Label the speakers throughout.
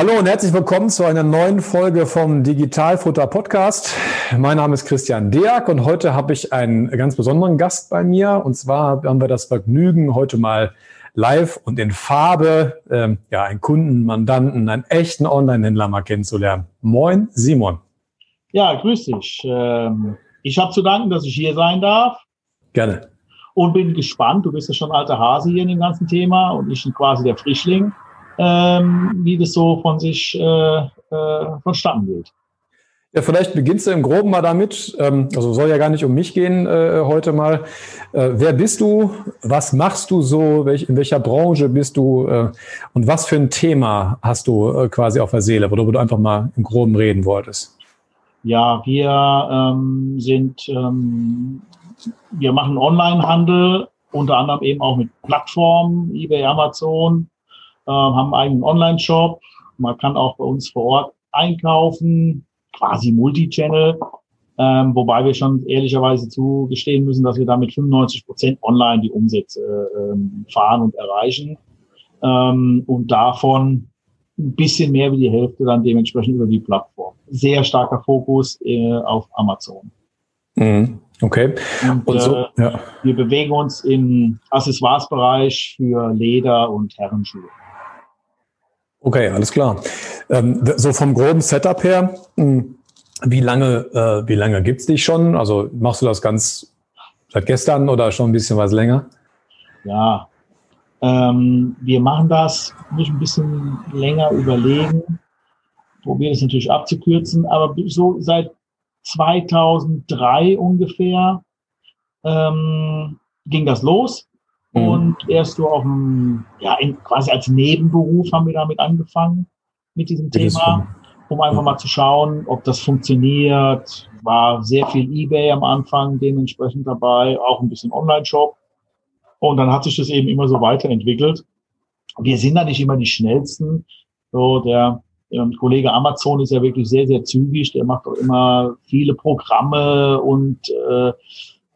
Speaker 1: Hallo und herzlich willkommen zu einer neuen Folge vom Digitalfutter Podcast. Mein Name ist Christian Deak und heute habe ich einen ganz besonderen Gast bei mir. Und zwar haben wir das Vergnügen, heute mal live und in Farbe ähm, ja, einen Kunden, Mandanten, einen echten Online-Händler mal kennenzulernen. Moin, Simon.
Speaker 2: Ja, grüß dich. Ähm, ich habe zu danken, dass ich hier sein darf.
Speaker 1: Gerne.
Speaker 2: Und bin gespannt. Du bist ja schon alter Hase hier in dem ganzen Thema und ich bin quasi der Frischling ähm, wie das so von sich äh, äh, vonstatten geht.
Speaker 1: Ja, vielleicht beginnst du im Groben mal damit. Ähm, also soll ja gar nicht um mich gehen äh, heute mal. Äh, wer bist du? Was machst du so? Welch, in welcher Branche bist du? Äh, und was für ein Thema hast du äh, quasi auf der Seele, worüber du einfach mal im Groben reden wolltest?
Speaker 2: Ja, wir ähm, sind, ähm, wir machen Onlinehandel, unter anderem eben auch mit Plattformen, eBay, Amazon, haben einen eigenen Online-Shop. Man kann auch bei uns vor Ort einkaufen, quasi Multichannel. Ähm, wobei wir schon ehrlicherweise zugestehen müssen, dass wir damit 95 Prozent online die Umsätze ähm, fahren und erreichen. Ähm, und davon ein bisschen mehr wie die Hälfte dann dementsprechend über die Plattform. Sehr starker Fokus äh, auf Amazon.
Speaker 1: Mhm. Okay.
Speaker 2: Und, und so, äh, ja. wir bewegen uns im Accessoires-Bereich für Leder und Herrenschuhe.
Speaker 1: Okay, alles klar. Ähm, so vom groben Setup her, hm, wie lange, äh, wie lange gibt's dich schon? Also machst du das ganz seit gestern oder schon ein bisschen was länger?
Speaker 2: Ja, ähm, wir machen das, muss ein bisschen länger überlegen, probiere es natürlich abzukürzen, aber so seit 2003 ungefähr ähm, ging das los. Mhm. Und erst so auf dem, ja, in, quasi als Nebenberuf haben wir damit angefangen, mit diesem Thema, um einfach mal zu schauen, ob das funktioniert. War sehr viel Ebay am Anfang dementsprechend dabei, auch ein bisschen Online-Shop. Und dann hat sich das eben immer so weiterentwickelt. Wir sind da nicht immer die schnellsten. So, der, der Kollege Amazon ist ja wirklich sehr, sehr zügig. Der macht auch immer viele Programme und äh,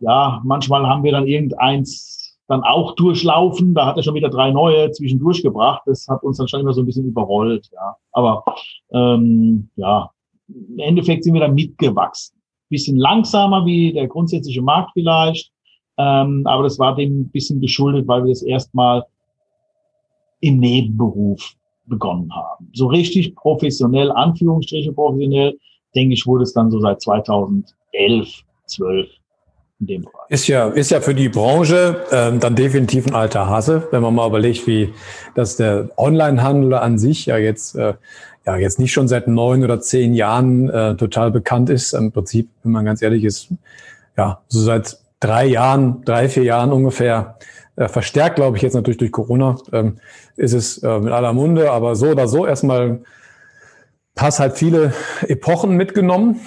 Speaker 2: ja, manchmal haben wir dann irgendeins dann auch durchlaufen. Da hat er schon wieder drei neue zwischendurch gebracht. Das hat uns dann schon immer so ein bisschen überrollt. Ja. Aber ähm, ja, im Endeffekt sind wir da mitgewachsen. Bisschen langsamer wie der grundsätzliche Markt vielleicht. Ähm, aber das war dem ein bisschen geschuldet, weil wir das erstmal im Nebenberuf begonnen haben. So richtig professionell, Anführungsstriche professionell, denke ich, wurde es dann so seit 2011, 12
Speaker 1: in dem Fall. Ist ja, ist ja für die Branche ähm, dann definitiv ein alter Hase, wenn man mal überlegt, wie dass der Onlinehandel an sich ja jetzt äh, ja jetzt nicht schon seit neun oder zehn Jahren äh, total bekannt ist. Im Prinzip, wenn man ganz ehrlich ist, ja, so seit drei Jahren, drei, vier Jahren ungefähr, äh, verstärkt, glaube ich, jetzt natürlich durch Corona, ähm, ist es äh, mit aller Munde, aber so oder so erstmal pass halt viele Epochen mitgenommen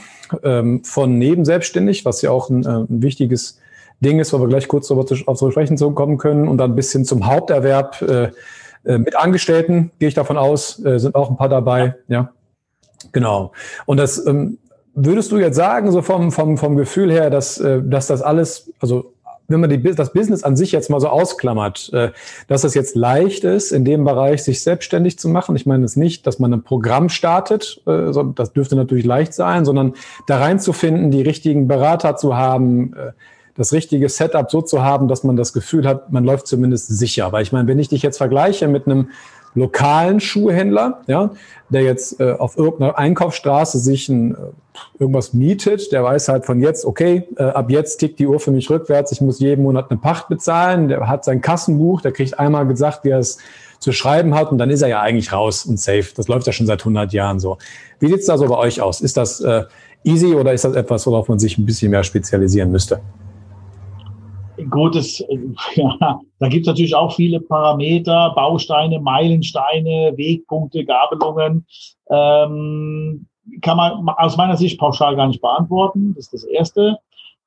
Speaker 1: ähm, von nebenselbstständig, was ja auch ein, äh, ein wichtiges Ding ist, wo wir gleich kurz darüber zu, sprechen kommen können, und dann bis hin zum Haupterwerb äh, äh, mit Angestellten, gehe ich davon aus, äh, sind auch ein paar dabei. Ja, genau. Und das ähm, würdest du jetzt sagen, so vom, vom, vom Gefühl her, dass, äh, dass das alles, also wenn man die, das Business an sich jetzt mal so ausklammert, äh, dass es jetzt leicht ist, in dem Bereich sich selbstständig zu machen. Ich meine es nicht, dass man ein Programm startet, äh, das dürfte natürlich leicht sein, sondern da reinzufinden, die richtigen Berater zu haben, äh, das richtige Setup so zu haben, dass man das Gefühl hat, man läuft zumindest sicher. Weil ich meine, wenn ich dich jetzt vergleiche mit einem lokalen Schuhhändler, ja, der jetzt äh, auf irgendeiner Einkaufsstraße sich ein, äh, irgendwas mietet, der weiß halt von jetzt, okay, äh, ab jetzt tickt die Uhr für mich rückwärts, ich muss jeden Monat eine Pacht bezahlen, der hat sein Kassenbuch, der kriegt einmal gesagt, wie er es zu schreiben hat und dann ist er ja eigentlich raus und safe. Das läuft ja schon seit 100 Jahren so. Wie sieht's da so bei euch aus? Ist das äh, easy oder ist das etwas, worauf man sich ein bisschen mehr spezialisieren müsste?
Speaker 2: Gut, es, ja, da gibt es natürlich auch viele Parameter, Bausteine, Meilensteine, Wegpunkte, Gabelungen. Ähm, kann man aus meiner Sicht pauschal gar nicht beantworten. Das ist das Erste.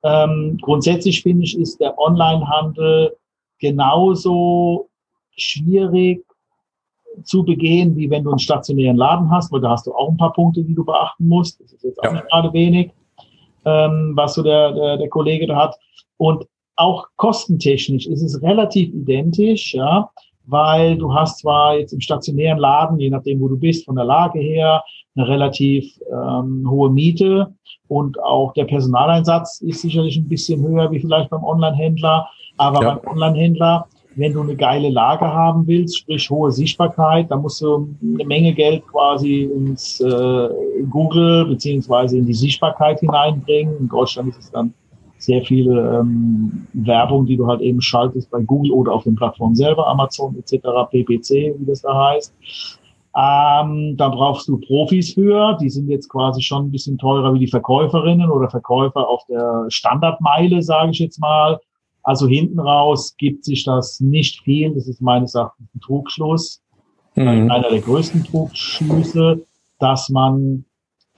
Speaker 2: Ähm, grundsätzlich finde ich, ist der Onlinehandel genauso schwierig zu begehen, wie wenn du einen stationären Laden hast, weil da hast du auch ein paar Punkte, die du beachten musst. Das ist jetzt auch ja. nicht gerade wenig, ähm, was so der, der, der Kollege da hat. Und auch kostentechnisch ist es relativ identisch, ja, weil du hast zwar jetzt im stationären Laden, je nachdem, wo du bist, von der Lage her, eine relativ ähm, hohe Miete und auch der Personaleinsatz ist sicherlich ein bisschen höher wie vielleicht beim Onlinehändler. Aber ja. beim Onlinehändler, wenn du eine geile Lage haben willst, sprich hohe Sichtbarkeit, dann musst du eine Menge Geld quasi ins äh, Google beziehungsweise in die Sichtbarkeit hineinbringen. In Deutschland ist es dann sehr viele ähm, Werbung, die du halt eben schaltest bei Google oder auf den Plattformen selber, Amazon etc., PPC, wie das da heißt. Ähm, da brauchst du Profis für. Die sind jetzt quasi schon ein bisschen teurer wie die Verkäuferinnen oder Verkäufer auf der Standardmeile, sage ich jetzt mal. Also hinten raus gibt sich das nicht viel. Das ist meines Erachtens ein Trugschluss. Mhm. Einer der größten Trugschlüsse, dass man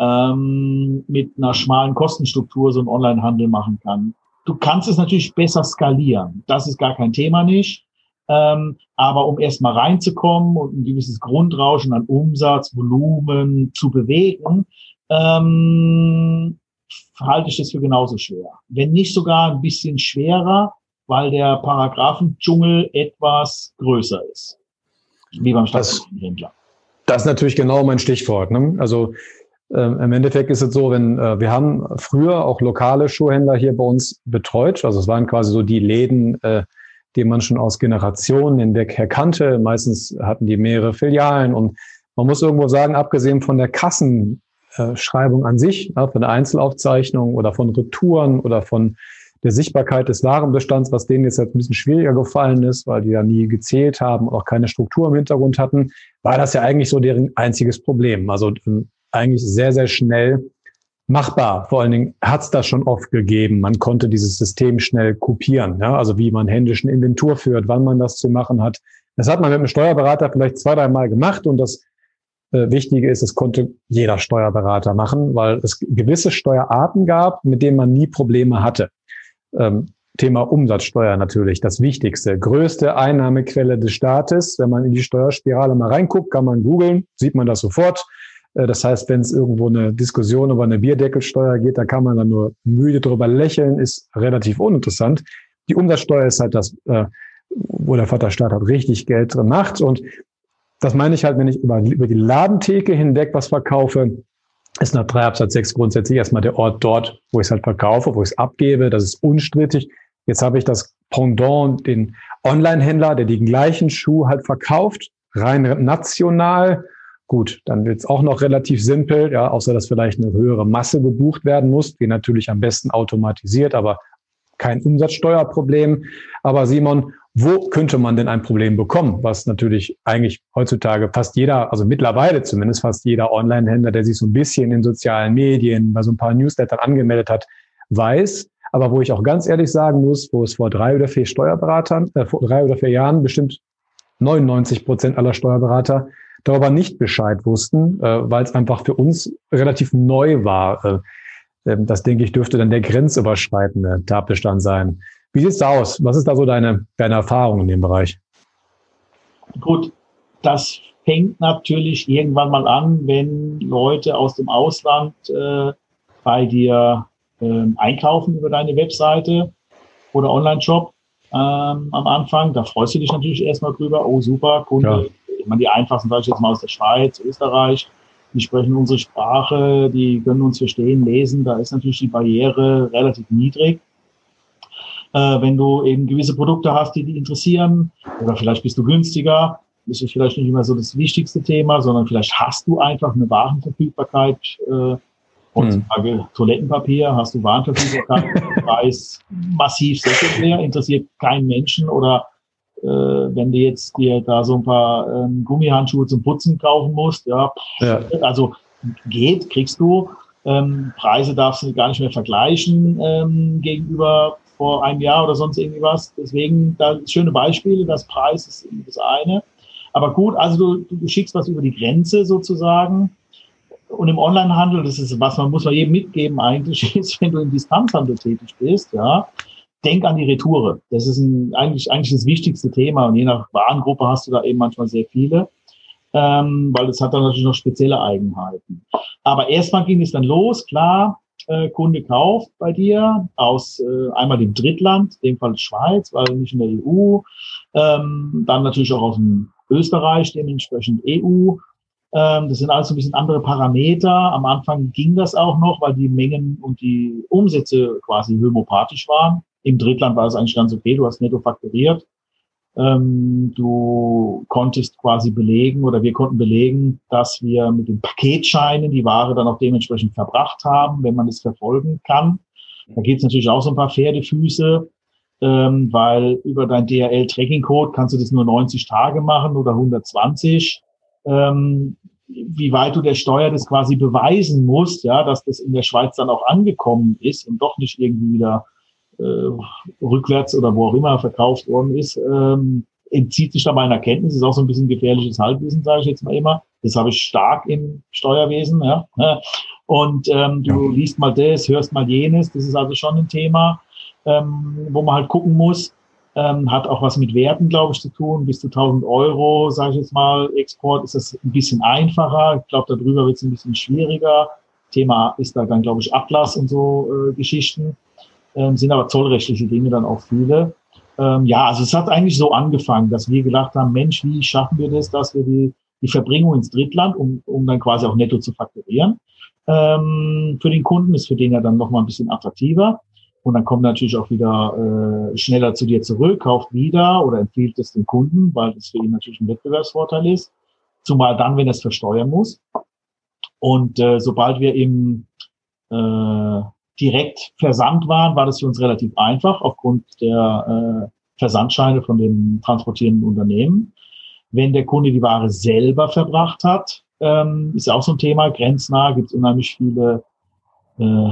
Speaker 2: ähm, mit einer schmalen Kostenstruktur so einen Onlinehandel machen kann. Du kannst es natürlich besser skalieren. Das ist gar kein Thema nicht. Ähm, aber um erstmal reinzukommen und ein gewisses Grundrauschen an Umsatz, Volumen zu bewegen, ähm, halte ich das für genauso schwer. Wenn nicht sogar ein bisschen schwerer, weil der Paragraphendschungel etwas größer ist.
Speaker 1: Wie beim Staatshändler. Das ist natürlich genau mein Stichwort. Ne? Also ähm, Im Endeffekt ist es so, wenn äh, wir haben früher auch lokale Schuhhändler hier bei uns betreut. Also es waren quasi so die Läden, äh, die man schon aus Generationen hinweg erkannte. Meistens hatten die mehrere Filialen und man muss irgendwo sagen, abgesehen von der Kassenschreibung an sich, ja, von der Einzelaufzeichnung oder von Retouren oder von der Sichtbarkeit des Warenbestands, was denen jetzt ein bisschen schwieriger gefallen ist, weil die ja nie gezählt haben auch keine Struktur im Hintergrund hatten, war das ja eigentlich so deren einziges Problem. Also ähm, eigentlich sehr, sehr schnell machbar. Vor allen Dingen hat es das schon oft gegeben. Man konnte dieses System schnell kopieren, ja? also wie man händischen Inventur führt, wann man das zu machen hat. Das hat man mit einem Steuerberater vielleicht zwei, drei Mal gemacht und das äh, Wichtige ist, es konnte jeder Steuerberater machen, weil es gewisse Steuerarten gab, mit denen man nie Probleme hatte. Ähm, Thema Umsatzsteuer natürlich, das Wichtigste. Größte Einnahmequelle des Staates. Wenn man in die Steuerspirale mal reinguckt, kann man googeln, sieht man das sofort. Äh, das heißt, wenn es irgendwo eine Diskussion über eine Bierdeckelsteuer geht, da kann man dann nur müde drüber lächeln, ist relativ uninteressant. Die Umsatzsteuer ist halt das, äh, wo der Vaterstaat halt richtig Geld drin macht. Und das meine ich halt, wenn ich über, die Ladentheke hinweg was verkaufe, ist nach 3 Absatz 6 grundsätzlich erstmal der Ort dort, wo ich es halt verkaufe, wo ich es abgebe. Das ist unstrittig. Jetzt habe ich das Pendant, den Online-Händler, der den gleichen Schuh halt verkauft, rein national Gut, dann wird es auch noch relativ simpel, ja, außer dass vielleicht eine höhere Masse gebucht werden muss, die natürlich am besten automatisiert, aber kein Umsatzsteuerproblem. Aber Simon, wo könnte man denn ein Problem bekommen? Was natürlich eigentlich heutzutage fast jeder, also mittlerweile zumindest fast jeder Online-Händler, der sich so ein bisschen in sozialen Medien bei so ein paar Newslettern angemeldet hat, weiß. Aber wo ich auch ganz ehrlich sagen muss, wo es vor drei oder vier Steuerberatern, äh, vor drei oder vier Jahren bestimmt 99 Prozent aller Steuerberater darüber nicht Bescheid wussten, äh, weil es einfach für uns relativ neu war. Äh, ähm, das, denke ich, dürfte dann der grenzüberschreitende Tatbestand sein. Wie sieht's da aus? Was ist da so deine, deine Erfahrung in dem Bereich?
Speaker 2: Gut, das fängt natürlich irgendwann mal an, wenn Leute aus dem Ausland äh, bei dir äh, einkaufen über deine Webseite oder Online-Shop ähm, am Anfang. Da freust du dich natürlich erstmal drüber. Oh, super, Kunde ich meine, die einfachsten, sage ich jetzt mal aus der Schweiz, Österreich, die sprechen unsere Sprache, die können uns verstehen, lesen. Da ist natürlich die Barriere relativ niedrig. Äh, wenn du eben gewisse Produkte hast, die die interessieren, oder vielleicht bist du günstiger, das ist vielleicht nicht immer so das wichtigste Thema, sondern vielleicht hast du einfach eine Warenverfügbarkeit. Äh, heutzutage hm. Toilettenpapier, hast du Warenverfügbarkeit, Preis massiv sekundär, interessiert keinen Menschen oder wenn du jetzt dir da so ein paar ähm, Gummihandschuhe zum Putzen kaufen musst, ja, ja. also geht, kriegst du. Ähm, Preise darfst du gar nicht mehr vergleichen ähm, gegenüber vor einem Jahr oder sonst irgendwie was. Deswegen, da schöne Beispiele, das Preis ist das eine. Aber gut, also du, du schickst was über die Grenze sozusagen. Und im Onlinehandel, das ist was man muss man jedem mitgeben eigentlich, ist, wenn du im Distanzhandel tätig bist, ja, denk an die Retoure. Das ist ein, eigentlich, eigentlich das wichtigste Thema. Und je nach Warengruppe hast du da eben manchmal sehr viele, ähm, weil das hat dann natürlich noch spezielle Eigenheiten. Aber erstmal ging es dann los, klar, äh, Kunde kauft bei dir aus äh, einmal dem Drittland, in dem Fall Schweiz, weil nicht in der EU, ähm, dann natürlich auch aus dem Österreich, dementsprechend EU. Ähm, das sind also ein bisschen andere Parameter. Am Anfang ging das auch noch, weil die Mengen und die Umsätze quasi homopathisch waren. Im Drittland war es eigentlich ganz okay, du hast netto fakturiert. Ähm, du konntest quasi belegen oder wir konnten belegen, dass wir mit den Paketscheinen die Ware dann auch dementsprechend verbracht haben, wenn man es verfolgen kann. Da geht es natürlich auch so ein paar Pferdefüße, ähm, weil über dein DHL-Tracking-Code kannst du das nur 90 Tage machen oder 120. Ähm, wie weit du der Steuer das quasi beweisen musst, ja, dass das in der Schweiz dann auch angekommen ist und doch nicht irgendwie wieder äh, rückwärts oder wo auch immer verkauft worden ist, ähm, entzieht sich da meiner Kenntnis. Ist auch so ein bisschen gefährliches Halbwissen, sage ich jetzt mal immer. Das habe ich stark im Steuerwesen. Ja. Und ähm, du ja. liest mal das, hörst mal jenes. Das ist also schon ein Thema, ähm, wo man halt gucken muss. Ähm, hat auch was mit Werten, glaube ich, zu tun. Bis zu 1000 Euro, sage ich jetzt mal, Export ist das ein bisschen einfacher. Ich glaube, darüber wird es ein bisschen schwieriger. Thema ist da dann, glaube ich, Ablass und so äh, Geschichten ähm, sind aber zollrechtliche Dinge dann auch viele. Ähm, ja, also es hat eigentlich so angefangen, dass wir gedacht haben, Mensch, wie schaffen wir das, dass wir die, die Verbringung ins Drittland, um, um dann quasi auch netto zu fakturieren, ähm, für den Kunden ist für den ja dann nochmal ein bisschen attraktiver. Und dann kommt natürlich auch wieder äh, schneller zu dir zurück, kauft wieder oder empfiehlt es dem Kunden, weil das für ihn natürlich ein Wettbewerbsvorteil ist. Zumal dann, wenn er es versteuern muss. Und äh, sobald wir im äh, direkt versandt waren, war das für uns relativ einfach aufgrund der äh, Versandscheine von den transportierenden Unternehmen. Wenn der Kunde die Ware selber verbracht hat, ähm, ist ja auch so ein Thema, grenznah, gibt es unheimlich viele äh,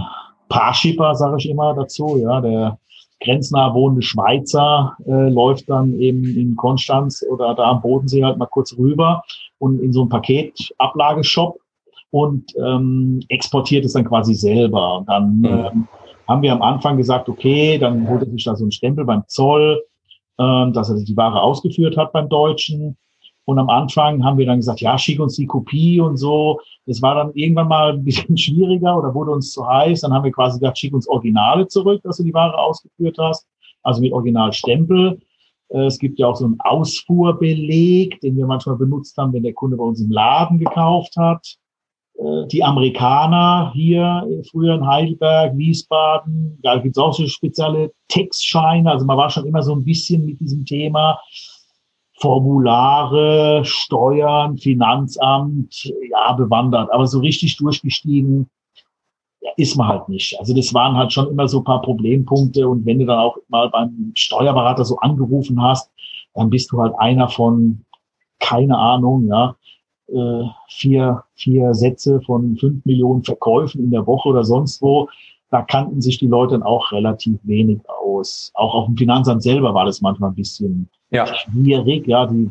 Speaker 2: Parshipper, sage ich immer dazu. Ja, der grenznah wohnende Schweizer äh, läuft dann eben in Konstanz oder da am Bodensee halt mal kurz rüber und in so einem Paketablagesshop und ähm, exportiert es dann quasi selber. Und dann mhm. ähm, haben wir am Anfang gesagt, okay, dann holt er sich da so einen Stempel beim Zoll, ähm, dass er die Ware ausgeführt hat beim Deutschen. Und am Anfang haben wir dann gesagt, ja, schick uns die Kopie und so. Das war dann irgendwann mal ein bisschen schwieriger oder wurde uns zu heiß. Dann haben wir quasi gesagt, schick uns Originale zurück, dass du die Ware ausgeführt hast. Also mit Originalstempel. Äh, es gibt ja auch so einen Ausfuhrbeleg, den wir manchmal benutzt haben, wenn der Kunde bei uns im Laden gekauft hat. Äh, die Amerikaner hier früher in Heidelberg, Wiesbaden, da gibt's auch so spezielle Textscheine. Also man war schon immer so ein bisschen mit diesem Thema Formulare, Steuern, Finanzamt, ja, bewandert. Aber so richtig durchgestiegen ja, ist man halt nicht. Also das waren halt schon immer so ein paar Problempunkte. Und wenn du dann auch mal beim Steuerberater so angerufen hast, dann bist du halt einer von, keine Ahnung, ja, äh, vier, vier Sätze von fünf Millionen Verkäufen in der Woche oder sonst wo. Da kannten sich die Leute dann auch relativ wenig aus. Auch auf dem Finanzamt selber war das manchmal ein bisschen ja. schwierig. Ja, die,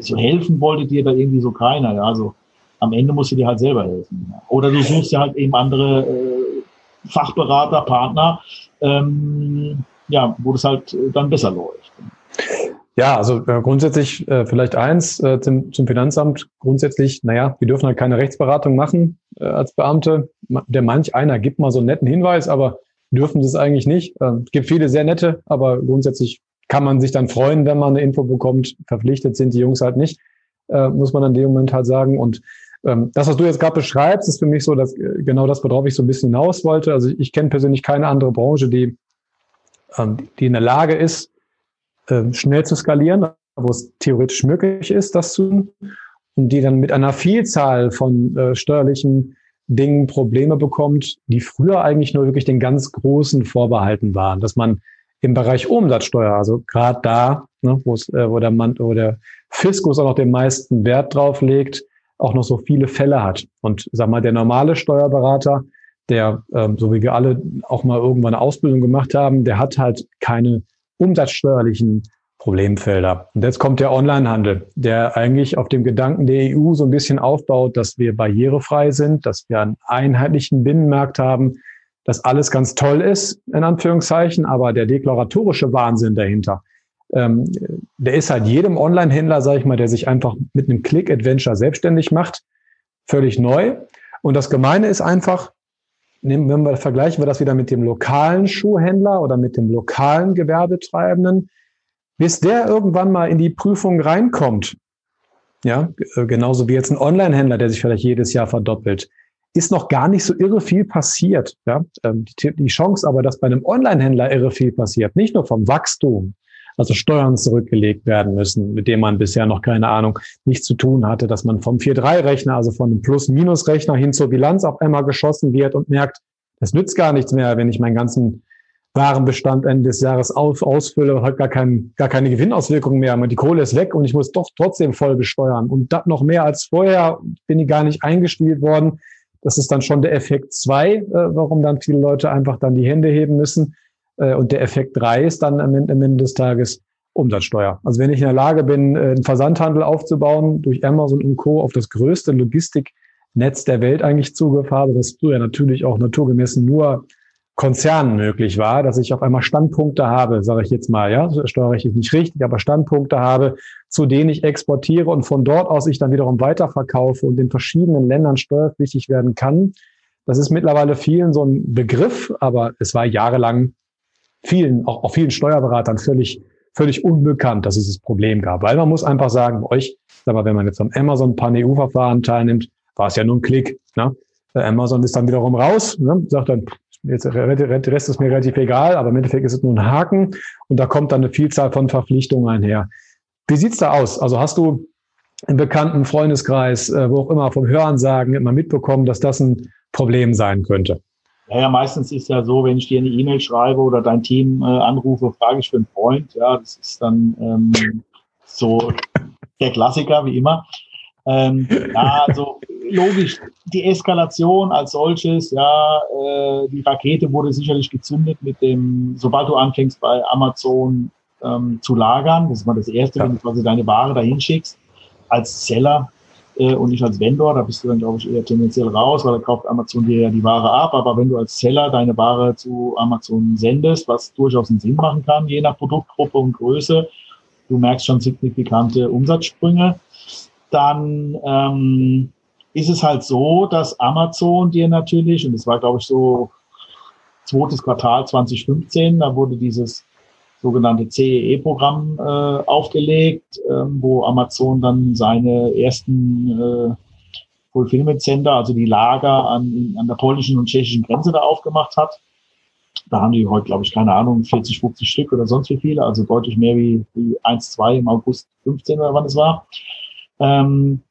Speaker 2: so helfen wollte dir da irgendwie so keiner. Ja, also am Ende musst du dir halt selber helfen. Ja. Oder du suchst ja halt eben andere äh, Fachberater, Partner, ähm, ja, wo das halt dann besser läuft.
Speaker 1: Ja, also äh, grundsätzlich äh, vielleicht eins äh, zum, zum Finanzamt. Grundsätzlich, naja, wir dürfen halt keine Rechtsberatung machen äh, als Beamte. Der manch einer gibt mal so einen netten Hinweis, aber dürfen das eigentlich nicht. Äh, es gibt viele sehr nette, aber grundsätzlich kann man sich dann freuen, wenn man eine Info bekommt. Verpflichtet sind die Jungs halt nicht, äh, muss man in dem Moment halt sagen. Und ähm, das, was du jetzt gerade beschreibst, ist für mich so, dass äh, genau das, worauf ich so ein bisschen hinaus wollte. Also ich, ich kenne persönlich keine andere Branche, die, ähm, die in der Lage ist, ähm, schnell zu skalieren, wo es theoretisch möglich ist, das zu tun, und die dann mit einer Vielzahl von äh, steuerlichen Dingen Probleme bekommt, die früher eigentlich nur wirklich den ganz großen vorbehalten waren, dass man im Bereich Umsatzsteuer, also gerade da, ne, äh, wo, der Mann, wo der Fiskus auch noch den meisten Wert drauf legt, auch noch so viele Fälle hat. Und sag mal, der normale Steuerberater, der, ähm, so wie wir alle auch mal irgendwann eine Ausbildung gemacht haben, der hat halt keine umsatzsteuerlichen Problemfelder. Und jetzt kommt der Onlinehandel, der eigentlich auf dem Gedanken der EU so ein bisschen aufbaut, dass wir barrierefrei sind, dass wir einen einheitlichen Binnenmarkt haben, dass alles ganz toll ist, in Anführungszeichen, aber der deklaratorische Wahnsinn dahinter, ähm, der ist halt jedem Online-Händler, sage ich mal, der sich einfach mit einem Click-Adventure selbstständig macht, völlig neu. Und das Gemeine ist einfach, nehmen wir, vergleichen wir das wieder mit dem lokalen Schuhhändler oder mit dem lokalen Gewerbetreibenden, bis der irgendwann mal in die Prüfung reinkommt, ja, genauso wie jetzt ein Online-Händler, der sich vielleicht jedes Jahr verdoppelt, ist noch gar nicht so irre viel passiert. Ja? Ähm, die Chance aber, dass bei einem Online-Händler irre viel passiert, nicht nur vom Wachstum, also Steuern zurückgelegt werden müssen, mit dem man bisher noch keine Ahnung, nichts zu tun hatte, dass man vom 4-3-Rechner, also von einem Plus-Minus-Rechner hin zur Bilanz auf einmal geschossen wird und merkt, das nützt gar nichts mehr, wenn ich meinen ganzen Warenbestand Ende des Jahres auf, ausfülle, hat gar, kein, gar keine Gewinnauswirkungen mehr. Die Kohle ist weg und ich muss doch trotzdem voll besteuern. Und das noch mehr als vorher bin ich gar nicht eingespielt worden. Das ist dann schon der Effekt zwei, äh, warum dann viele Leute einfach dann die Hände heben müssen. Äh, und der Effekt drei ist dann am Ende, des Tages Umsatzsteuer. Also wenn ich in der Lage bin, äh, einen Versandhandel aufzubauen durch Amazon und Co. auf das größte Logistiknetz der Welt eigentlich Zugriff habe, das früher natürlich auch naturgemäß nur Konzernen möglich war, dass ich auf einmal Standpunkte habe, sage ich jetzt mal, ja, steuerrechtlich nicht richtig, aber Standpunkte habe, zu denen ich exportiere und von dort aus ich dann wiederum weiterverkaufe und in verschiedenen Ländern steuerpflichtig werden kann. Das ist mittlerweile vielen so ein Begriff, aber es war jahrelang vielen, auch, auch vielen Steuerberatern völlig, völlig unbekannt, dass es dieses Problem gab. Weil man muss einfach sagen, bei euch, mal, wenn man jetzt am Amazon Pan-EU-Verfahren teilnimmt, war es ja nur ein Klick. Ne? Amazon ist dann wiederum raus, ne? sagt dann, Jetzt, der Rest ist mir relativ egal, aber im Endeffekt ist es nur ein Haken und da kommt dann eine Vielzahl von Verpflichtungen einher. Wie sieht's da aus? Also hast du im bekannten Freundeskreis, äh, wo auch immer vom Hörensagen immer mitbekommen, dass das ein Problem sein könnte?
Speaker 2: Ja, ja, meistens ist ja so, wenn ich dir eine E-Mail schreibe oder dein Team äh, anrufe, frage ich für einen Freund. Ja, das ist dann ähm, so der Klassiker, wie immer. Ähm, ja, also logisch, die Eskalation als solches, ja, äh, die Rakete wurde sicherlich gezündet mit dem, sobald du anfängst bei Amazon ähm, zu lagern, das ist mal das Erste, ja. wenn du quasi deine Ware dahin schickst, als Seller äh, und nicht als Vendor, da bist du dann, glaube ich, eher tendenziell raus, weil da kauft Amazon dir ja die Ware ab, aber wenn du als Seller deine Ware zu Amazon sendest, was durchaus einen Sinn machen kann, je nach Produktgruppe und Größe, du merkst schon signifikante Umsatzsprünge, dann ähm, ist es halt so, dass Amazon dir natürlich, und das war, glaube ich, so zweites Quartal 2015, da wurde dieses sogenannte CEE-Programm äh, aufgelegt, äh, wo Amazon dann seine ersten äh, Fulfillment Center, also die Lager an, an der polnischen und tschechischen Grenze da aufgemacht hat. Da haben die heute, glaube ich, keine Ahnung, 40, 50 Stück oder sonst wie viele, also deutlich mehr wie, wie 1, 2 im August 15 oder wann es war. Ähm,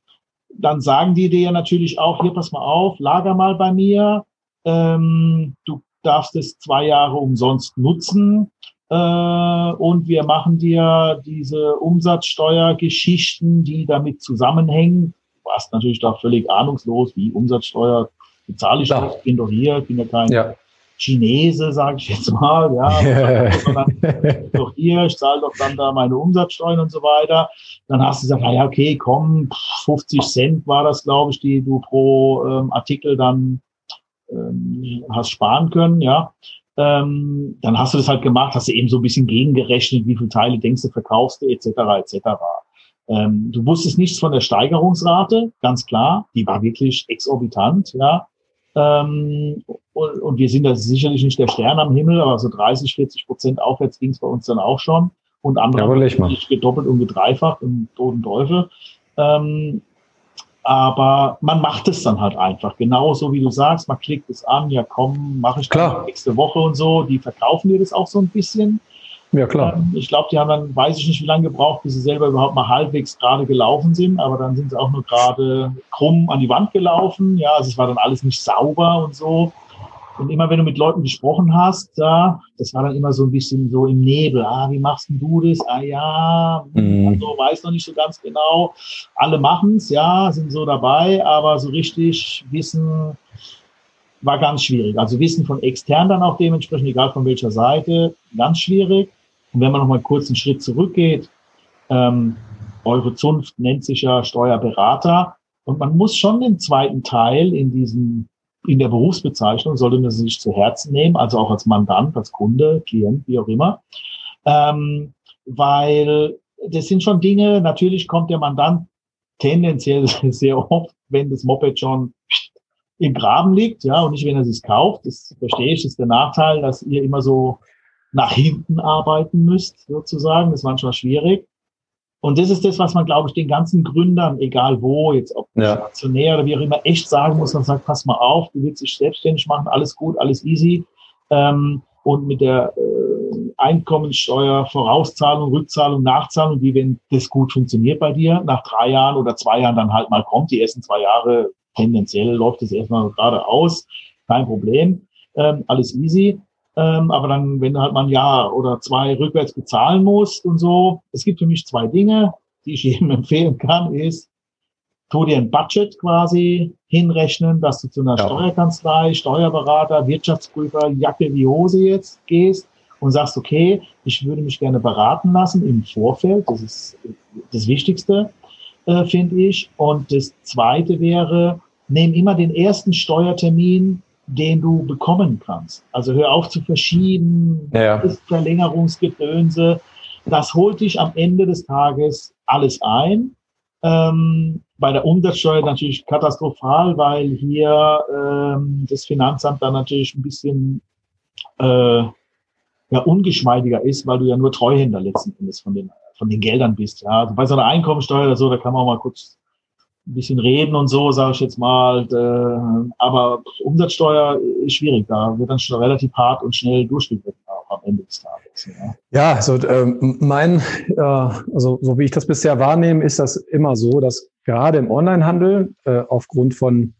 Speaker 2: dann sagen die dir natürlich auch, hier pass mal auf, lager mal bei mir, ähm, du darfst es zwei Jahre umsonst nutzen und wir machen dir diese Umsatzsteuergeschichten, die damit zusammenhängen. Du warst natürlich da völlig ahnungslos, wie Umsatzsteuer bezahle ich ja. das, bin doch hier, bin ja kein ja. Chinese, sage ich jetzt mal, ja, sondern doch hier, ich zahle doch dann da meine Umsatzsteuern und so weiter. Dann hast du gesagt, ja, okay, komm, 50 Cent war das, glaube ich, die du pro ähm, Artikel dann ähm, hast sparen können, ja. Ähm, dann hast du das halt gemacht, hast du eben so ein bisschen gegengerechnet, wie viele Teile denkst du, verkaufst du, etc., etc. Ähm, du wusstest nichts von der Steigerungsrate, ganz klar, die war wirklich exorbitant, ja. Ähm, und, und, wir sind da sicherlich nicht der Stern am Himmel, aber so 30, 40 Prozent aufwärts ging es bei uns dann auch schon. Und andere ja, gedoppelt und gedreifacht und Toten Teufel. Ähm, aber man macht es dann halt einfach. Genauso wie du sagst, man klickt es an, ja komm, mache ich Klar. nächste Woche und so. Die verkaufen dir das auch so ein bisschen.
Speaker 1: Ja, klar.
Speaker 2: Ähm, ich glaube, die haben dann, weiß ich nicht, wie lange gebraucht, bis sie selber überhaupt mal halbwegs gerade gelaufen sind, aber dann sind sie auch nur gerade krumm an die Wand gelaufen. Ja, also es war dann alles nicht sauber und so. Und immer wenn du mit Leuten gesprochen hast, da, das war dann immer so ein bisschen so im Nebel. Ah, wie machst denn du das? Ah ja, mhm. also weiß noch nicht so ganz genau. Alle machen's, ja, sind so dabei, aber so richtig wissen, war ganz schwierig. Also Wissen von extern dann auch dementsprechend, egal von welcher Seite, ganz schwierig. Und wenn man noch mal kurz einen Schritt zurückgeht, ähm, eure Zunft nennt sich ja Steuerberater und man muss schon den zweiten Teil in diesem in der Berufsbezeichnung sollte man sich zu Herzen nehmen, also auch als Mandant, als Kunde, Klient, wie auch immer, ähm, weil das sind schon Dinge. Natürlich kommt der Mandant tendenziell sehr oft, wenn das Moped schon im Graben liegt, ja, und nicht, wenn er es kauft. Das verstehe ich, das ist der Nachteil, dass ihr immer so nach hinten arbeiten müsst, sozusagen. Das ist manchmal schwierig. Und das ist das, was man, glaube ich, den ganzen Gründern, egal wo, jetzt ob ja. stationär oder wie auch immer, echt sagen muss. Man sagt, pass mal auf, du willst dich selbstständig machen, alles gut, alles easy. Ähm, und mit der äh, Einkommensteuer, Vorauszahlung, Rückzahlung, Nachzahlung, wie wenn das gut funktioniert bei dir, nach drei Jahren oder zwei Jahren dann halt mal kommt. Die ersten zwei Jahre tendenziell läuft es erstmal gerade aus, kein Problem, ähm, alles easy. Ähm, aber dann, wenn du halt mal ein Jahr oder zwei rückwärts bezahlen musst und so, es gibt für mich zwei Dinge, die ich jedem empfehlen kann, ist, tu dir ein Budget quasi hinrechnen, dass du zu einer ja. Steuerkanzlei, Steuerberater, Wirtschaftsprüfer, Jacke wie Hose jetzt gehst und sagst, okay, ich würde mich gerne beraten lassen im Vorfeld. Das ist das Wichtigste, äh, finde ich. Und das Zweite wäre, nimm immer den ersten Steuertermin den du bekommen kannst. Also hör auf zu verschieben, ja. Verlängerungsgedönse. Das holt dich am Ende des Tages alles ein. Ähm, bei der Umsatzsteuer natürlich katastrophal, weil hier ähm, das Finanzamt dann natürlich ein bisschen äh, ja, ungeschmeidiger ist, weil du ja nur Treuhänder letzten Endes von den, von den Geldern bist. Ja. Also bei so einer Einkommensteuer oder so, da kann man auch mal kurz ein bisschen reden und so, sage ich jetzt mal. Aber Umsatzsteuer ist schwierig. Da wird dann schon relativ hart und schnell durchgegriffen auch am Ende des Tages.
Speaker 1: Ja, ja also ähm, mein, äh, also so wie ich das bisher wahrnehme, ist das immer so, dass gerade im Onlinehandel äh, aufgrund von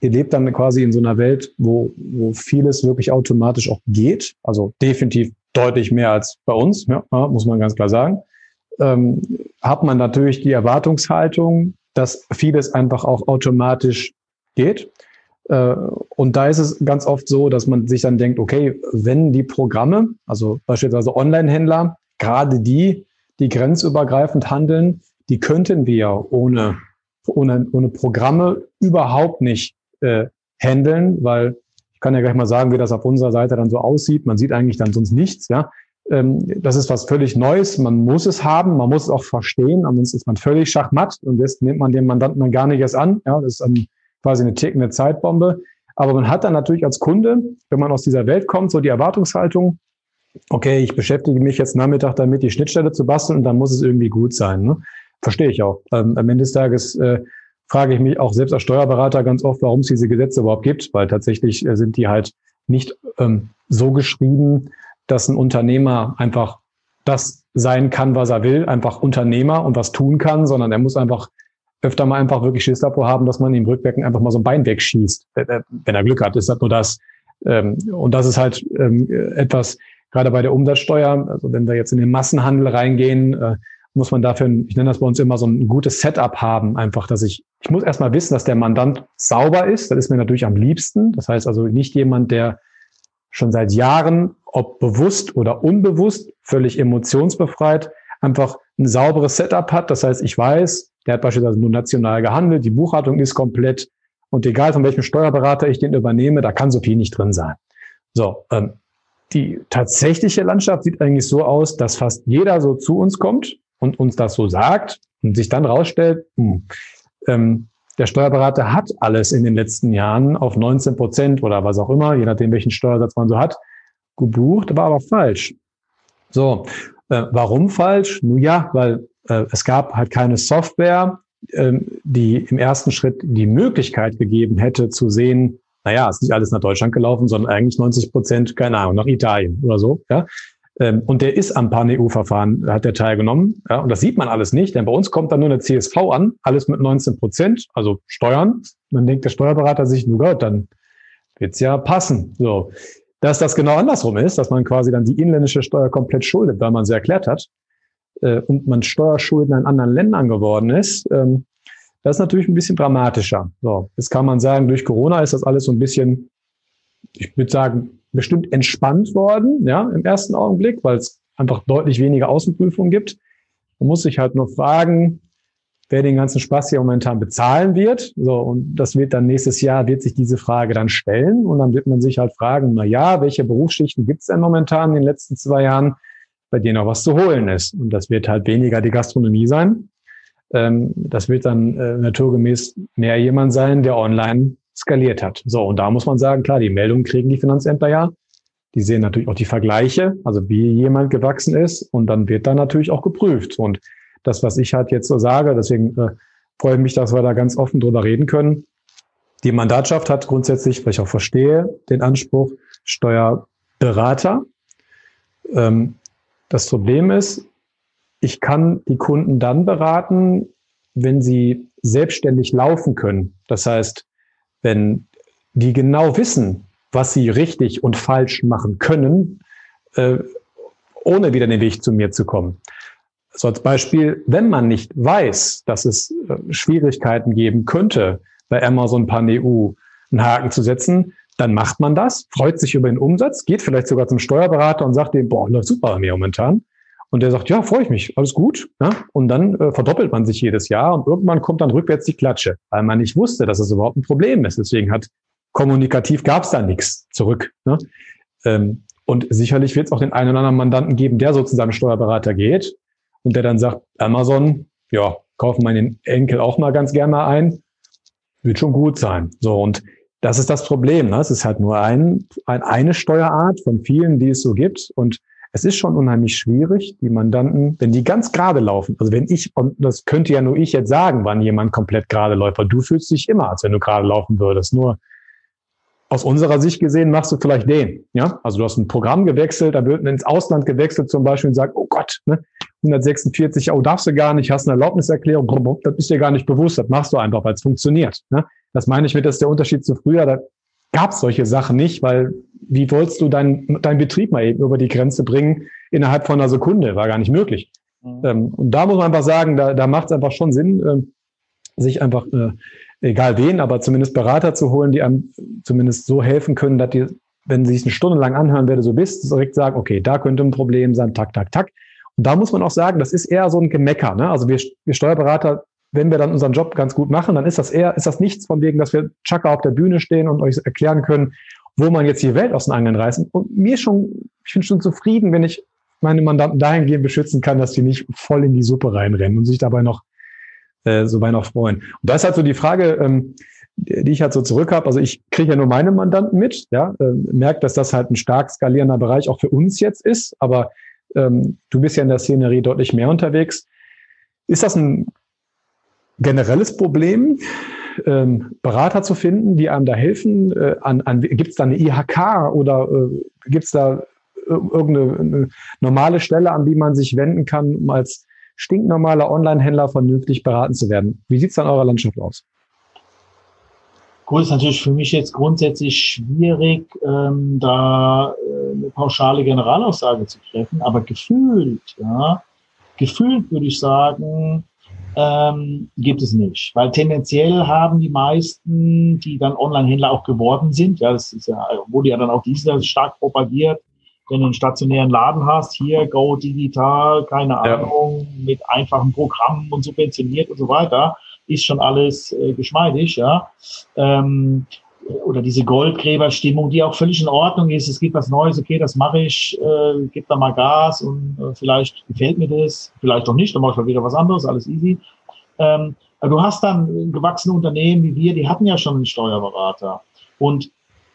Speaker 1: ihr lebt dann quasi in so einer Welt, wo, wo vieles wirklich automatisch auch geht. Also definitiv deutlich mehr als bei uns, ja, muss man ganz klar sagen. Ähm, hat man natürlich die Erwartungshaltung, dass vieles einfach auch automatisch geht. Äh, und da ist es ganz oft so, dass man sich dann denkt, okay, wenn die Programme, also beispielsweise Online-Händler, gerade die, die grenzübergreifend handeln, die könnten wir ohne, ohne, ohne Programme überhaupt nicht äh, handeln, weil ich kann ja gleich mal sagen, wie das auf unserer Seite dann so aussieht. Man sieht eigentlich dann sonst nichts, ja. Ähm, das ist was völlig Neues. Man muss es haben, man muss es auch verstehen, ansonsten ist man völlig schachmatt und das nimmt man dem Mandanten dann gar nicht erst an. Ja, das ist dann quasi eine tickende Zeitbombe. Aber man hat dann natürlich als Kunde, wenn man aus dieser Welt kommt, so die Erwartungshaltung, okay, ich beschäftige mich jetzt Nachmittag damit, die Schnittstelle zu basteln und dann muss es irgendwie gut sein. Ne? Verstehe ich auch. Ähm, am Ende des Tages äh, frage ich mich auch selbst als Steuerberater ganz oft, warum es diese Gesetze überhaupt gibt, weil tatsächlich äh, sind die halt nicht ähm, so geschrieben, dass ein Unternehmer einfach das sein kann, was er will, einfach Unternehmer und was tun kann, sondern er muss einfach öfter mal einfach wirklich Schiss davor haben, dass man ihm rückwirkend einfach mal so ein Bein wegschießt. Äh, äh, wenn er Glück hat, ist das nur das. Ähm, und das ist halt ähm, etwas, gerade bei der Umsatzsteuer, also wenn wir jetzt in den Massenhandel reingehen, äh, muss man dafür, ich nenne das bei uns immer so ein gutes Setup haben, einfach, dass ich, ich muss erstmal wissen, dass der Mandant sauber ist. Das ist mir natürlich am liebsten. Das heißt also nicht jemand, der schon seit Jahren, ob bewusst oder unbewusst, völlig emotionsbefreit, einfach ein sauberes Setup hat. Das heißt, ich weiß, der hat beispielsweise nur national gehandelt, die Buchhaltung ist komplett und egal von welchem Steuerberater ich den übernehme, da kann so viel nicht drin sein. So, ähm, die tatsächliche Landschaft sieht eigentlich so aus, dass fast jeder so zu uns kommt und uns das so sagt und sich dann rausstellt, hm, ähm, der Steuerberater hat alles in den letzten Jahren auf 19 Prozent oder was auch immer, je nachdem, welchen Steuersatz man so hat, gebucht, war aber falsch. So, äh, warum falsch? Nun ja, weil äh, es gab halt keine Software, äh, die im ersten Schritt die Möglichkeit gegeben hätte zu sehen, naja, ist nicht alles nach Deutschland gelaufen, sondern eigentlich 90 Prozent, keine Ahnung, nach Italien oder so. Ja? Ähm, und der ist am Pan-EU-Verfahren, hat der teilgenommen. Ja, und das sieht man alles nicht, denn bei uns kommt dann nur eine CSV an, alles mit 19 Prozent, also Steuern. Man denkt der Steuerberater sich, nur Gott, dann wird's ja passen. So. Dass das genau andersrum ist, dass man quasi dann die inländische Steuer komplett schuldet, weil man sie erklärt hat, äh, und man Steuerschulden in anderen Ländern geworden ist, ähm, Das ist natürlich ein bisschen dramatischer. So, jetzt kann man sagen, durch Corona ist das alles so ein bisschen, ich würde sagen, bestimmt entspannt worden, ja, im ersten Augenblick, weil es einfach deutlich weniger Außenprüfungen gibt. Man muss sich halt nur fragen, wer den ganzen Spaß hier momentan bezahlen wird. So, und das wird dann nächstes Jahr, wird sich diese Frage dann stellen. Und dann wird man sich halt fragen, na ja, welche Berufsschichten gibt es denn momentan in den letzten zwei Jahren, bei denen auch was zu holen ist? Und das wird halt weniger die Gastronomie sein. Ähm, das wird dann äh, naturgemäß mehr jemand sein, der online skaliert hat. So, und da muss man sagen, klar, die Meldungen kriegen die Finanzämter ja. Die sehen natürlich auch die Vergleiche, also wie jemand gewachsen ist. Und dann wird da natürlich auch geprüft. Und das, was ich halt jetzt so sage. Deswegen äh, freue ich mich, dass wir da ganz offen drüber reden können. Die Mandatschaft hat grundsätzlich, weil ich auch verstehe, den Anspruch Steuerberater. Ähm, das Problem ist, ich kann die Kunden dann beraten, wenn sie selbstständig laufen können. Das heißt, wenn die genau wissen, was sie richtig und falsch machen können, äh, ohne wieder den Weg zu mir zu kommen. So als Beispiel, wenn man nicht weiß, dass es äh, Schwierigkeiten geben könnte, bei Amazon Pan einen Haken zu setzen, dann macht man das, freut sich über den Umsatz, geht vielleicht sogar zum Steuerberater und sagt dem, boah, läuft super bei mir momentan. Und der sagt, ja, freue ich mich, alles gut. Ja? Und dann äh, verdoppelt man sich jedes Jahr und irgendwann kommt dann rückwärts die Klatsche, weil man nicht wusste, dass es überhaupt ein Problem ist. Deswegen hat kommunikativ gab es da nichts zurück. Ne? Ähm, und sicherlich wird es auch den einen oder anderen Mandanten geben, der sozusagen Steuerberater geht und der dann sagt, Amazon, ja, kaufen meinen Enkel auch mal ganz gerne mal ein, wird schon gut sein. So, und das ist das Problem. Ne? Es ist halt nur ein, ein, eine Steuerart von vielen, die es so gibt. Und es ist schon unheimlich schwierig, die Mandanten, wenn die ganz gerade laufen, also wenn ich, und das könnte ja nur ich jetzt sagen, wann jemand komplett gerade läuft, weil du fühlst dich immer, als wenn du gerade laufen würdest. Nur aus unserer Sicht gesehen machst du vielleicht den. Ja, also du hast ein Programm gewechselt, da wird ins Ausland gewechselt zum Beispiel und sagt, oh Gott, ne, 146, oh, darfst du gar nicht, hast eine Erlaubniserklärung, das ist dir gar nicht bewusst, das machst du einfach, weil es funktioniert. Ne? Das meine ich mit, das ist der Unterschied zu früher, da gab es solche Sachen nicht, weil wie wolltest du deinen dein Betrieb mal eben über die Grenze bringen innerhalb von einer Sekunde? War gar nicht möglich. Mhm. Ähm, und da muss man einfach sagen, da, da macht es einfach schon Sinn, äh, sich einfach, äh, egal wen, aber zumindest Berater zu holen, die einem zumindest so helfen können, dass die, wenn sie sich eine Stunde lang anhören, wer du so bist, direkt sagen, okay, da könnte ein Problem sein, tak, tak, tak. Und da muss man auch sagen, das ist eher so ein Gemecker. Ne? Also wir, wir Steuerberater, wenn wir dann unseren Job ganz gut machen, dann ist das eher, ist das nichts von wegen, dass wir Chaka auf der Bühne stehen und euch erklären können, wo man jetzt die Welt aus den Angeln reißen. Und mir schon, ich bin schon zufrieden, wenn ich meine Mandanten dahingehend beschützen kann, dass die nicht voll in die Suppe reinrennen und sich dabei noch äh, so bei noch freuen. Und da ist halt so die Frage, ähm, die ich halt so zurück habe. Also ich kriege ja nur meine Mandanten mit, ja, äh, merke, dass das halt ein stark skalierender Bereich auch für uns jetzt ist, aber ähm, du bist ja in der Szenerie deutlich mehr unterwegs. Ist das ein generelles Problem, ähm, Berater zu finden, die einem da helfen? Äh, an, an, gibt es da eine IHK oder äh, gibt es da irgendeine normale Stelle, an die man sich wenden kann, um als stinknormaler Online-Händler vernünftig beraten zu werden? Wie sieht es an eurer Landschaft aus?
Speaker 2: Gut, ist natürlich für mich jetzt grundsätzlich schwierig, ähm, da äh, eine pauschale Generalaussage zu treffen, aber gefühlt, ja, gefühlt würde ich sagen, ähm, gibt es nicht. Weil tendenziell haben die meisten, die dann Online-Händler auch geworden sind, ja, das ist ja, wurde ja dann auch dieses stark propagiert, wenn du einen stationären Laden hast, hier Go Digital, keine Ahnung, ja. mit einfachen Programmen und subventioniert und so weiter, ist schon alles äh, geschmeidig, ja. Ähm, oder diese Goldgräberstimmung, die auch völlig in Ordnung ist. Es gibt was Neues, okay, das mache ich, äh, gib da mal Gas und äh, vielleicht gefällt mir das, vielleicht auch nicht, dann mache ich mal wieder was anderes, alles easy. Ähm, du hast dann gewachsene Unternehmen wie wir, die hatten ja schon einen Steuerberater. Und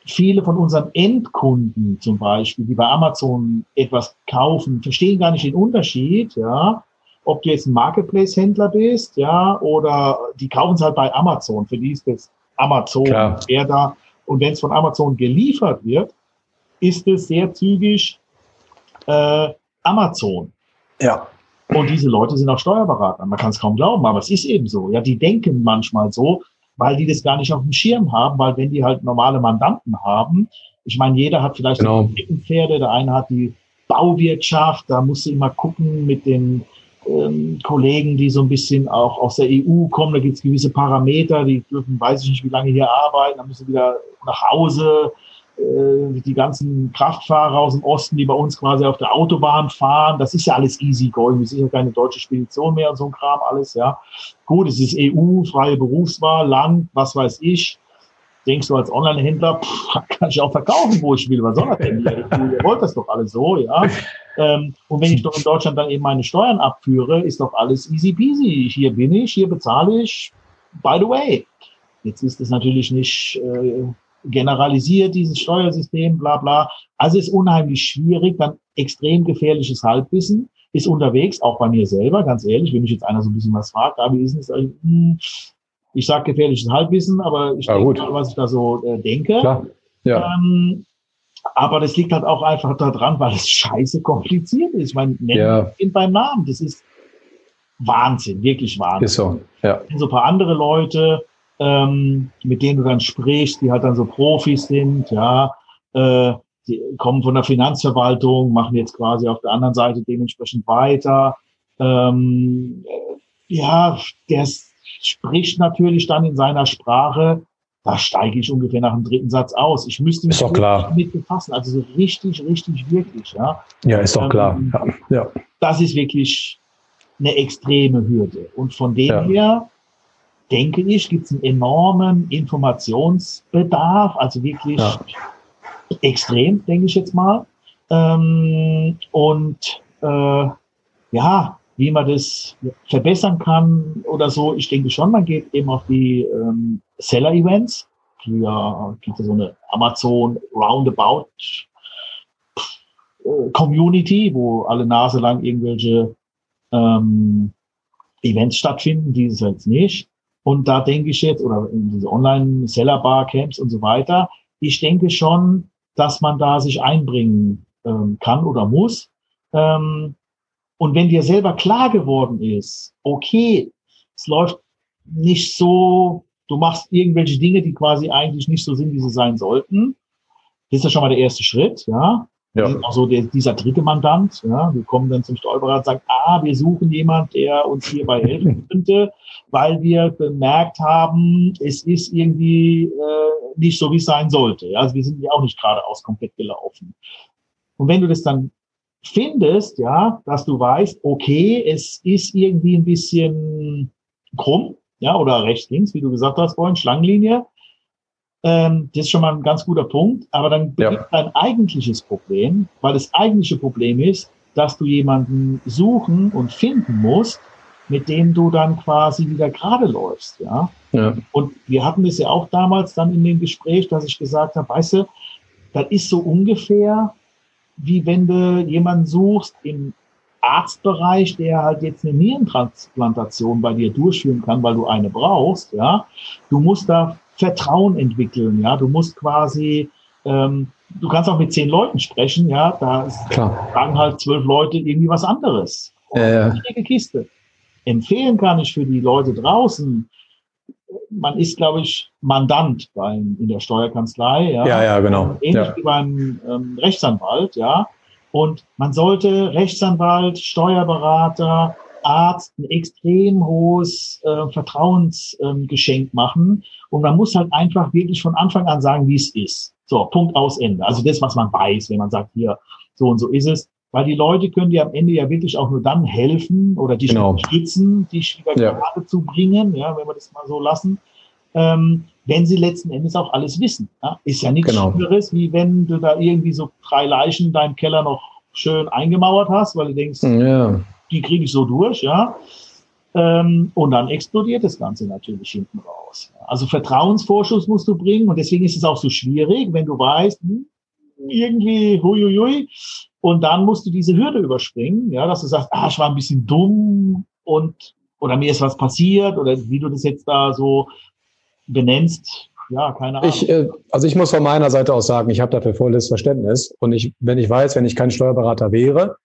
Speaker 2: viele von unseren Endkunden zum Beispiel, die bei Amazon etwas kaufen, verstehen gar nicht den Unterschied, ja, ob du jetzt ein Marketplace-Händler bist, ja, oder die kaufen es halt bei Amazon. Für die ist das Amazon. Klar. Wer da, und wenn es von Amazon geliefert wird, ist es sehr zügig äh, Amazon.
Speaker 1: Ja.
Speaker 2: Und diese Leute sind auch Steuerberater. Man kann es kaum glauben, aber es ist eben so. Ja, die denken manchmal so, weil die das gar nicht auf dem Schirm haben, weil wenn die halt normale Mandanten haben, ich meine, jeder hat vielleicht genau. Pferde, der eine hat die Bauwirtschaft, da musst du immer gucken mit den ähm, Kollegen, die so ein bisschen auch aus der EU kommen. Da gibt es gewisse Parameter, die dürfen, weiß ich nicht, wie lange hier arbeiten, dann müssen sie wieder nach Hause. Äh, die ganzen Kraftfahrer aus dem Osten, die bei uns quasi auf der Autobahn fahren, das ist ja alles easy going. Wir sind ja keine deutsche Spedition mehr und so ein Kram alles, ja. Gut, es ist EU, freie Berufswahl, Land, was weiß ich. Denkst du als Online-Händler, kann ich auch verkaufen, wo ich will. Was soll das denn? Ihr, wollt das doch alles so, ja. Ähm, und wenn ich doch in Deutschland dann eben meine Steuern abführe, ist doch alles easy peasy. Hier bin ich, hier bezahle ich. By the way. Jetzt ist es natürlich nicht äh, generalisiert, dieses Steuersystem, bla bla. Also ist unheimlich schwierig, dann extrem gefährliches Halbwissen ist unterwegs, auch bei mir selber, ganz ehrlich, wenn mich jetzt einer so ein bisschen was fragt, ah, wie ist es, hm, ich sage gefährliches Halbwissen, aber ich ja, denke mal, was ich da so äh, denke. Klar. Ja. Ähm, aber das liegt halt auch einfach daran, weil es scheiße kompliziert ist. Ich meine, nennen ja. ihn beim Namen. Das ist Wahnsinn, wirklich Wahnsinn. Ist so, ja. So ein paar andere Leute, ähm, mit denen du dann sprichst, die halt dann so Profis sind, ja, äh, die kommen von der Finanzverwaltung, machen jetzt quasi auf der anderen Seite dementsprechend weiter. Ähm, ja, der spricht natürlich dann in seiner Sprache, da steige ich ungefähr nach dem dritten Satz aus. Ich müsste mich
Speaker 3: damit
Speaker 2: befassen, also so richtig, richtig, wirklich, ja.
Speaker 3: Ja, ist doch ähm, klar. Ja. ja.
Speaker 2: Das ist wirklich eine extreme Hürde. Und von dem ja. her denke ich, gibt es einen enormen Informationsbedarf, also wirklich ja. extrem, denke ich jetzt mal. Ähm, und äh, ja, wie man das verbessern kann oder so, ich denke schon, man geht eben auf die ähm, Seller-Events. Früher gibt es so eine Amazon Roundabout äh, Community, wo alle Nase lang irgendwelche ähm, Events stattfinden, dieses jetzt nicht. Und da denke ich jetzt, oder diese Online-Seller-Bar-Camps und so weiter, ich denke schon, dass man da sich einbringen ähm, kann oder muss. Ähm, und wenn dir selber klar geworden ist, okay, es läuft nicht so, du machst irgendwelche Dinge, die quasi eigentlich nicht so sind, wie sie sein sollten, das ist ja schon mal der erste Schritt, ja. Ja. Also der, dieser dritte Mandant, ja, wir kommen dann zum Steuerberater und sagen, ah, wir suchen jemand, der uns hierbei helfen könnte, weil wir bemerkt haben, es ist irgendwie äh, nicht so, wie es sein sollte. Ja, also wir sind ja auch nicht geradeaus komplett gelaufen. Und wenn du das dann findest, ja, dass du weißt, okay, es ist irgendwie ein bisschen krumm, ja, oder rechts, links, wie du gesagt hast vorhin, Schlangenlinie, ähm, das ist schon mal ein ganz guter Punkt. Aber dann beginnt ja. dein eigentliches Problem, weil das eigentliche Problem ist, dass du jemanden suchen und finden musst, mit dem du dann quasi wieder gerade läufst, ja? ja. Und wir hatten das ja auch damals dann in dem Gespräch, dass ich gesagt habe, weißt du, das ist so ungefähr, wie wenn du jemanden suchst im Arztbereich, der halt jetzt eine Nierentransplantation bei dir durchführen kann, weil du eine brauchst, ja. Du musst da Vertrauen entwickeln. Ja, du musst quasi, ähm, du kannst auch mit zehn Leuten sprechen. Ja, da Klar. sagen halt zwölf Leute irgendwie was anderes. Äh. Kiste. Empfehlen kann ich für die Leute draußen. Man ist, glaube ich, Mandant beim, in der Steuerkanzlei. Ja,
Speaker 3: ja, ja genau.
Speaker 2: Ähnlich
Speaker 3: ja.
Speaker 2: wie beim ähm, Rechtsanwalt. Ja, und man sollte Rechtsanwalt, Steuerberater, Arzt ein extrem hohes äh, Vertrauensgeschenk ähm, machen. Und man muss halt einfach wirklich von Anfang an sagen, wie es ist. So, Punkt aus Ende. Also das, was man weiß, wenn man sagt, hier, so und so ist es. Weil die Leute können dir am Ende ja wirklich auch nur dann helfen oder dich genau. unterstützen, dich wieder ja. gerade zu bringen, ja, wenn wir das mal so lassen, ähm, wenn sie letzten Endes auch alles wissen. Ja? Ist ja nichts genau. Schlimmeres, wie wenn du da irgendwie so drei Leichen in deinem Keller noch schön eingemauert hast, weil du denkst, ja die kriege ich so durch, ja. Ähm, und dann explodiert das Ganze natürlich hinten raus. Also Vertrauensvorschuss musst du bringen und deswegen ist es auch so schwierig, wenn du weißt, hm, irgendwie huiuiui, und dann musst du diese Hürde überspringen, ja, dass du sagst, ah, ich war ein bisschen dumm und oder mir ist was passiert oder wie du das jetzt da so benennst, ja, keine Ahnung.
Speaker 3: Ich, äh, also ich muss von meiner Seite aus sagen, ich habe dafür volles Verständnis und ich, wenn ich weiß, wenn ich kein Steuerberater wäre,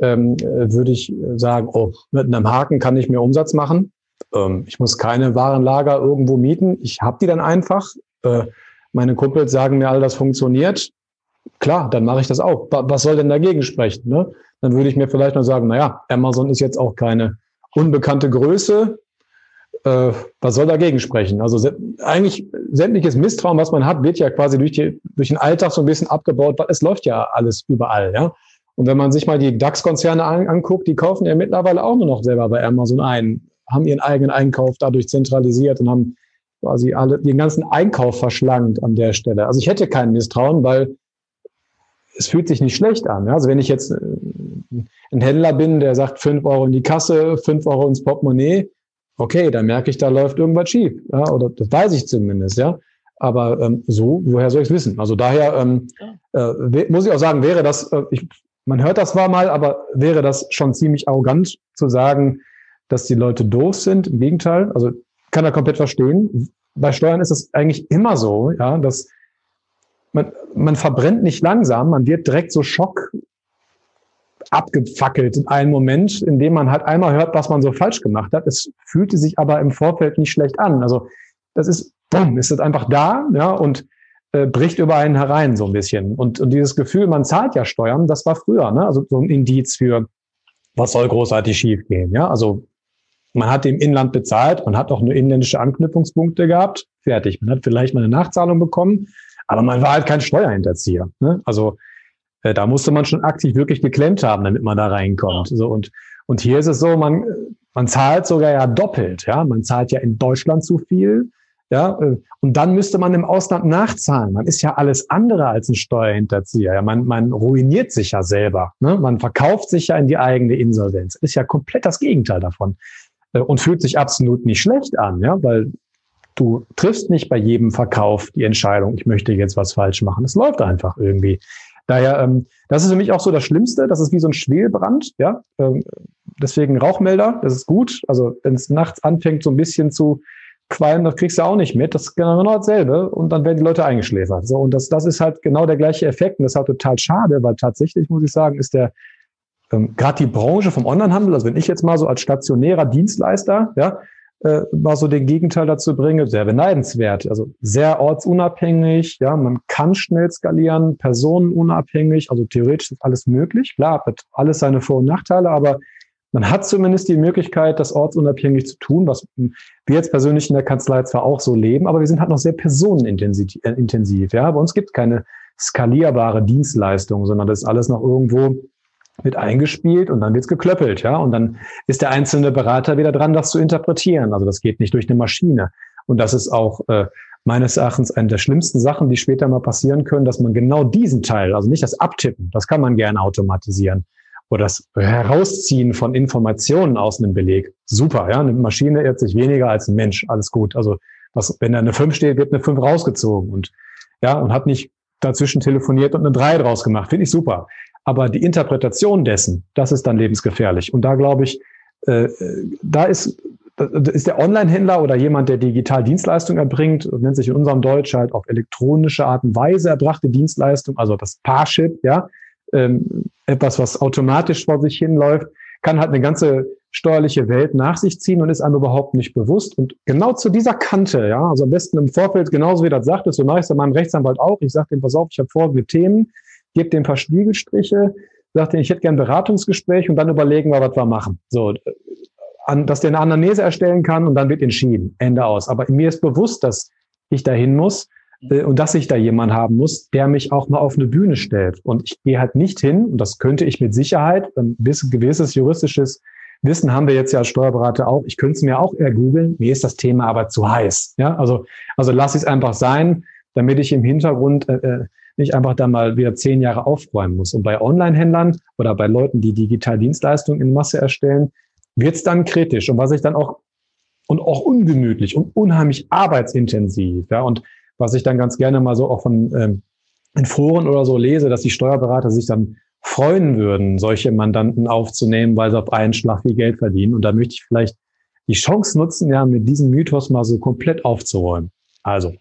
Speaker 3: ähm, würde ich sagen, oh, mit einem Haken kann ich mir Umsatz machen. Ähm, ich muss keine Warenlager irgendwo mieten. Ich habe die dann einfach. Äh, meine Kumpels sagen mir, all das funktioniert.
Speaker 1: Klar, dann mache ich das auch. Was soll denn dagegen sprechen? Ne? Dann würde ich mir vielleicht noch sagen, naja, Amazon ist jetzt auch keine unbekannte Größe. Äh, was soll dagegen sprechen? Also eigentlich sämtliches Misstrauen, was man hat, wird ja quasi durch, die, durch den Alltag so ein bisschen abgebaut. Es läuft ja alles überall, ja. Und wenn man sich mal die DAX-Konzerne an, anguckt, die kaufen ja mittlerweile auch nur noch selber bei Amazon ein, haben ihren eigenen Einkauf dadurch zentralisiert und haben quasi alle den ganzen Einkauf verschlankt an der Stelle. Also ich hätte kein Misstrauen, weil es fühlt sich nicht schlecht an. Also wenn ich jetzt äh, ein Händler bin, der sagt fünf Euro in die Kasse, fünf Euro ins Portemonnaie, okay, dann merke ich, da läuft irgendwas schief. Ja, oder das weiß ich zumindest, ja. Aber ähm, so, woher soll ich es wissen? Also daher ähm, äh, muss ich auch sagen, wäre das, äh, ich, man hört das zwar mal, aber wäre das schon ziemlich arrogant zu sagen, dass die Leute doof sind. Im Gegenteil, also kann er komplett verstehen. Bei Steuern ist es eigentlich immer so, ja, dass man, man verbrennt nicht langsam, man wird direkt so Schock abgefackelt in einem Moment, in dem man halt einmal hört, was man so falsch gemacht hat. Es fühlte sich aber im Vorfeld nicht schlecht an. Also das ist, bumm, ist das einfach da, ja, und äh, bricht über einen herein so ein bisschen. Und, und dieses Gefühl, man zahlt ja Steuern, das war früher, ne? Also so ein Indiz für, was soll großartig schiefgehen, ja? Also man hat im Inland bezahlt, man hat auch nur inländische Anknüpfungspunkte gehabt, fertig. Man hat vielleicht mal eine Nachzahlung bekommen, aber man war halt kein Steuerhinterzieher. Ne? Also äh, da musste man schon aktiv wirklich geklemmt haben, damit man da reinkommt. Ja. So und und hier ist es so, man man zahlt sogar ja doppelt. Ja, man zahlt ja in Deutschland zu viel. Ja, äh, und dann müsste man im Ausland nachzahlen. Man ist ja alles andere als ein Steuerhinterzieher. Ja, man, man ruiniert sich ja selber. Ne? Man verkauft sich ja in die eigene Insolvenz. Ist ja komplett das Gegenteil davon. Äh, und fühlt sich absolut nicht schlecht an, ja, weil du triffst nicht bei jedem Verkauf die Entscheidung, ich möchte jetzt was falsch machen. Es läuft einfach irgendwie. Daher, ähm, das ist für mich auch so das Schlimmste. Das ist wie so ein Schwelbrand, ja. Ähm, deswegen Rauchmelder, das ist gut. Also wenn es nachts anfängt, so ein bisschen zu qualmen, das kriegst du auch nicht mit. Das ist genau dasselbe. Und dann werden die Leute eingeschläfert. So, und das, das ist halt genau der gleiche Effekt. Und das ist halt total schade, weil tatsächlich, muss ich sagen, ist der ähm, gerade die Branche vom Onlinehandel, also wenn ich jetzt mal so als stationärer Dienstleister, ja, äh, mal so den Gegenteil dazu bringe, sehr beneidenswert. Also sehr ortsunabhängig, ja, man kann schnell skalieren, personenunabhängig, also theoretisch ist alles möglich. Klar, hat alles seine Vor- und Nachteile, aber man hat zumindest die Möglichkeit, das ortsunabhängig zu tun, was wir jetzt persönlich in der Kanzlei zwar auch so leben, aber wir sind halt noch sehr personenintensiv. Äh, ja, bei uns gibt keine skalierbare Dienstleistung, sondern das ist alles noch irgendwo wird eingespielt und dann wird's geklöppelt, ja. Und dann ist der einzelne Berater wieder dran, das zu interpretieren. Also das geht nicht durch eine Maschine. Und das ist auch äh, meines Erachtens eine der schlimmsten Sachen, die später mal passieren können, dass man genau diesen Teil, also nicht das Abtippen, das kann man gerne automatisieren. Oder das Herausziehen von Informationen aus einem Beleg. Super, ja. Eine Maschine irrt sich weniger als ein Mensch. Alles gut. Also was, wenn da eine 5 steht, wird eine 5 rausgezogen und ja, und hat nicht dazwischen telefoniert und eine 3 draus gemacht. Finde ich super. Aber die Interpretation dessen, das ist dann lebensgefährlich. Und da glaube ich, äh, da ist, ist der Online-Händler oder jemand, der digital Dienstleistungen erbringt, nennt sich in unserem Deutsch halt auf elektronische Art und Weise erbrachte Dienstleistung, also das Parship, ja, ähm, etwas, was automatisch vor sich hinläuft, kann halt eine ganze steuerliche Welt nach sich ziehen und ist einem überhaupt nicht bewusst. Und genau zu dieser Kante, ja, also am besten im Vorfeld, genauso wie das sagt, so mache ich es meinem Rechtsanwalt auch. Ich sage dem, pass auf, ich habe folgende Themen gebt dem ein paar Spiegelstriche, sagt ihm, ich hätte gern ein Beratungsgespräch und dann überlegen wir, was wir machen. So, an, dass der eine Anamnese erstellen kann und dann wird entschieden. Ende aus. Aber mir ist bewusst, dass ich dahin muss äh, und dass ich da jemanden haben muss, der mich auch mal auf eine Bühne stellt. Und ich gehe halt nicht hin, und das könnte ich mit Sicherheit, ein gewisses juristisches Wissen haben wir jetzt ja als Steuerberater auch. Ich könnte es mir auch eher googeln. Mir ist das Thema aber zu heiß. Ja, also, also lass es einfach sein, damit ich im Hintergrund äh, äh nicht einfach da mal wieder zehn Jahre aufräumen muss. Und bei Online-Händlern oder bei Leuten, die digital Dienstleistungen in Masse erstellen, wird es dann kritisch. Und was ich dann auch und auch ungemütlich und unheimlich arbeitsintensiv. Ja, und was ich dann ganz gerne mal so auch von ähm, in Foren oder so lese, dass die Steuerberater sich dann freuen würden, solche Mandanten aufzunehmen, weil sie auf einen Schlag viel Geld verdienen. Und da möchte ich vielleicht die Chance nutzen, ja, mit diesem Mythos mal so komplett aufzuräumen. Also,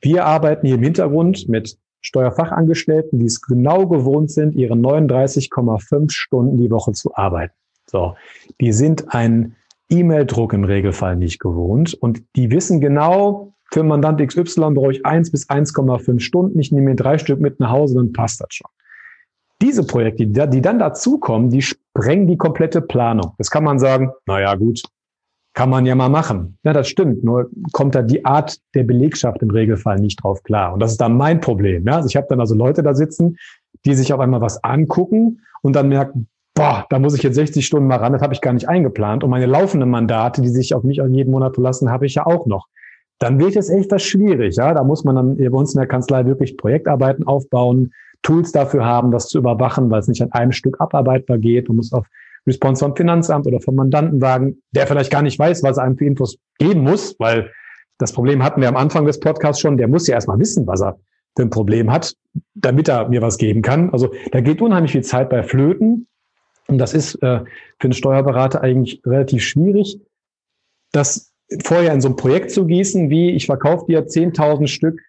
Speaker 1: wir arbeiten hier im Hintergrund mit Steuerfachangestellten, die es genau gewohnt sind, ihre 39,5 Stunden die Woche zu arbeiten. So, die sind einen E-Mail-Druck im Regelfall nicht gewohnt und die wissen genau, für Mandant XY brauche ich eins bis 1,5 Stunden. Ich nehme mir drei Stück mit nach Hause, dann passt das schon. Diese Projekte, die dann dazukommen, die sprengen die komplette Planung. Das kann man sagen, naja, gut, kann man ja mal machen. Ja, das stimmt. Nur kommt da die Art der Belegschaft im Regelfall nicht drauf klar. Und das ist dann mein Problem. Ja? Also ich habe dann also Leute da sitzen, die sich auf einmal was angucken und dann merken, boah, da muss ich jetzt 60 Stunden mal ran, das habe ich gar nicht eingeplant. Und meine laufenden Mandate, die sich auf mich jeden Monat verlassen, habe ich ja auch noch. Dann wird es echt was schwierig. Ja? Da muss man dann bei uns in der Kanzlei wirklich Projektarbeiten aufbauen, Tools dafür haben, das zu überwachen, weil es nicht an einem Stück abarbeitbar geht. Man muss auf Response vom Finanzamt oder vom Mandanten sagen, der vielleicht gar nicht weiß, was er einem für Infos geben muss, weil das Problem hatten wir am Anfang des Podcasts schon, der muss ja erstmal wissen, was er für ein Problem hat, damit er mir was geben kann. Also da geht unheimlich viel Zeit bei Flöten. Und das ist äh, für einen Steuerberater eigentlich relativ schwierig, das vorher in so ein Projekt zu gießen, wie ich verkaufe dir 10.000 Stück,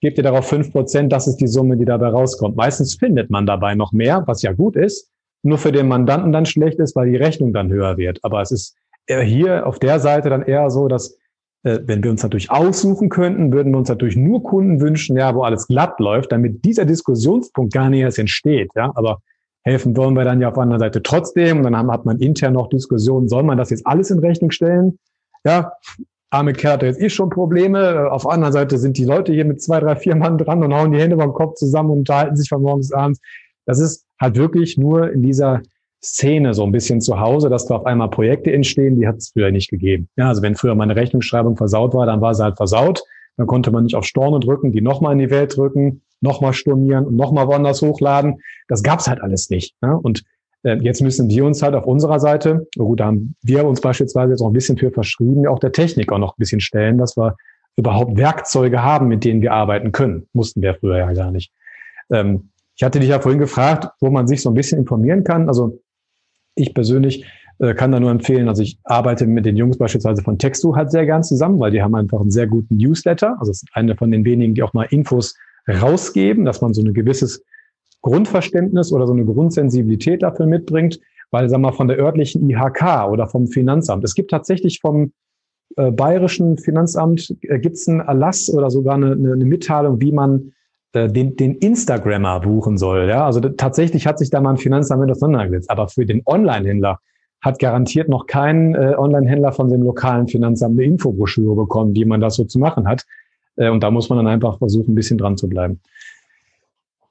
Speaker 1: gebe dir darauf fünf Prozent, das ist die Summe, die dabei rauskommt. Meistens findet man dabei noch mehr, was ja gut ist nur für den Mandanten dann schlecht ist, weil die Rechnung dann höher wird. Aber es ist hier auf der Seite dann eher so, dass äh, wenn wir uns natürlich aussuchen könnten, würden wir uns natürlich nur Kunden wünschen, ja, wo alles glatt läuft, damit dieser Diskussionspunkt gar nicht erst entsteht. Ja, aber helfen wollen wir dann ja auf der anderen Seite trotzdem. Und dann haben, hat man intern noch Diskussionen, soll man das jetzt alles in Rechnung stellen? Ja, arme Kerl hat jetzt eh schon Probleme. Auf der anderen Seite sind die Leute hier mit zwei, drei, vier Mann dran und hauen die Hände beim Kopf zusammen und unterhalten sich von morgens abends. Das ist halt wirklich nur in dieser Szene so ein bisschen zu Hause, dass da auf einmal Projekte entstehen, die hat es früher nicht gegeben. Ja, also wenn früher meine Rechnungsschreibung versaut war, dann war sie halt versaut. Dann konnte man nicht auf Storne drücken, die nochmal in die Welt drücken, nochmal stornieren und nochmal woanders hochladen. Das gab's halt alles nicht. Ja? Und äh, jetzt müssen wir uns halt auf unserer Seite, gut, da haben wir uns beispielsweise jetzt auch ein bisschen für verschrieben, auch der Technik auch noch ein bisschen stellen, dass wir überhaupt Werkzeuge haben, mit denen wir arbeiten können. Mussten wir früher ja gar nicht. Ähm, ich hatte dich ja vorhin gefragt, wo man sich so ein bisschen informieren kann. Also ich persönlich äh, kann da nur empfehlen, also ich arbeite mit den Jungs beispielsweise von Textu halt sehr gern zusammen, weil die haben einfach einen sehr guten Newsletter. Also es ist eine von den wenigen, die auch mal Infos rausgeben, dass man so ein gewisses Grundverständnis oder so eine Grundsensibilität dafür mitbringt, weil, sag mal, von der örtlichen IHK oder vom Finanzamt. Es gibt tatsächlich vom äh, bayerischen Finanzamt äh, gibt es einen Erlass oder sogar eine, eine, eine Mitteilung, wie man den, den Instagrammer buchen soll. Ja? Also tatsächlich hat sich da mal ein Finanzamt mit auseinandergesetzt. Aber für den Online-Händler hat garantiert noch kein äh, Online-Händler von dem lokalen Finanzamt eine Infobroschüre bekommen, wie man das so zu machen hat. Äh, und da muss man dann einfach versuchen, ein bisschen dran zu bleiben.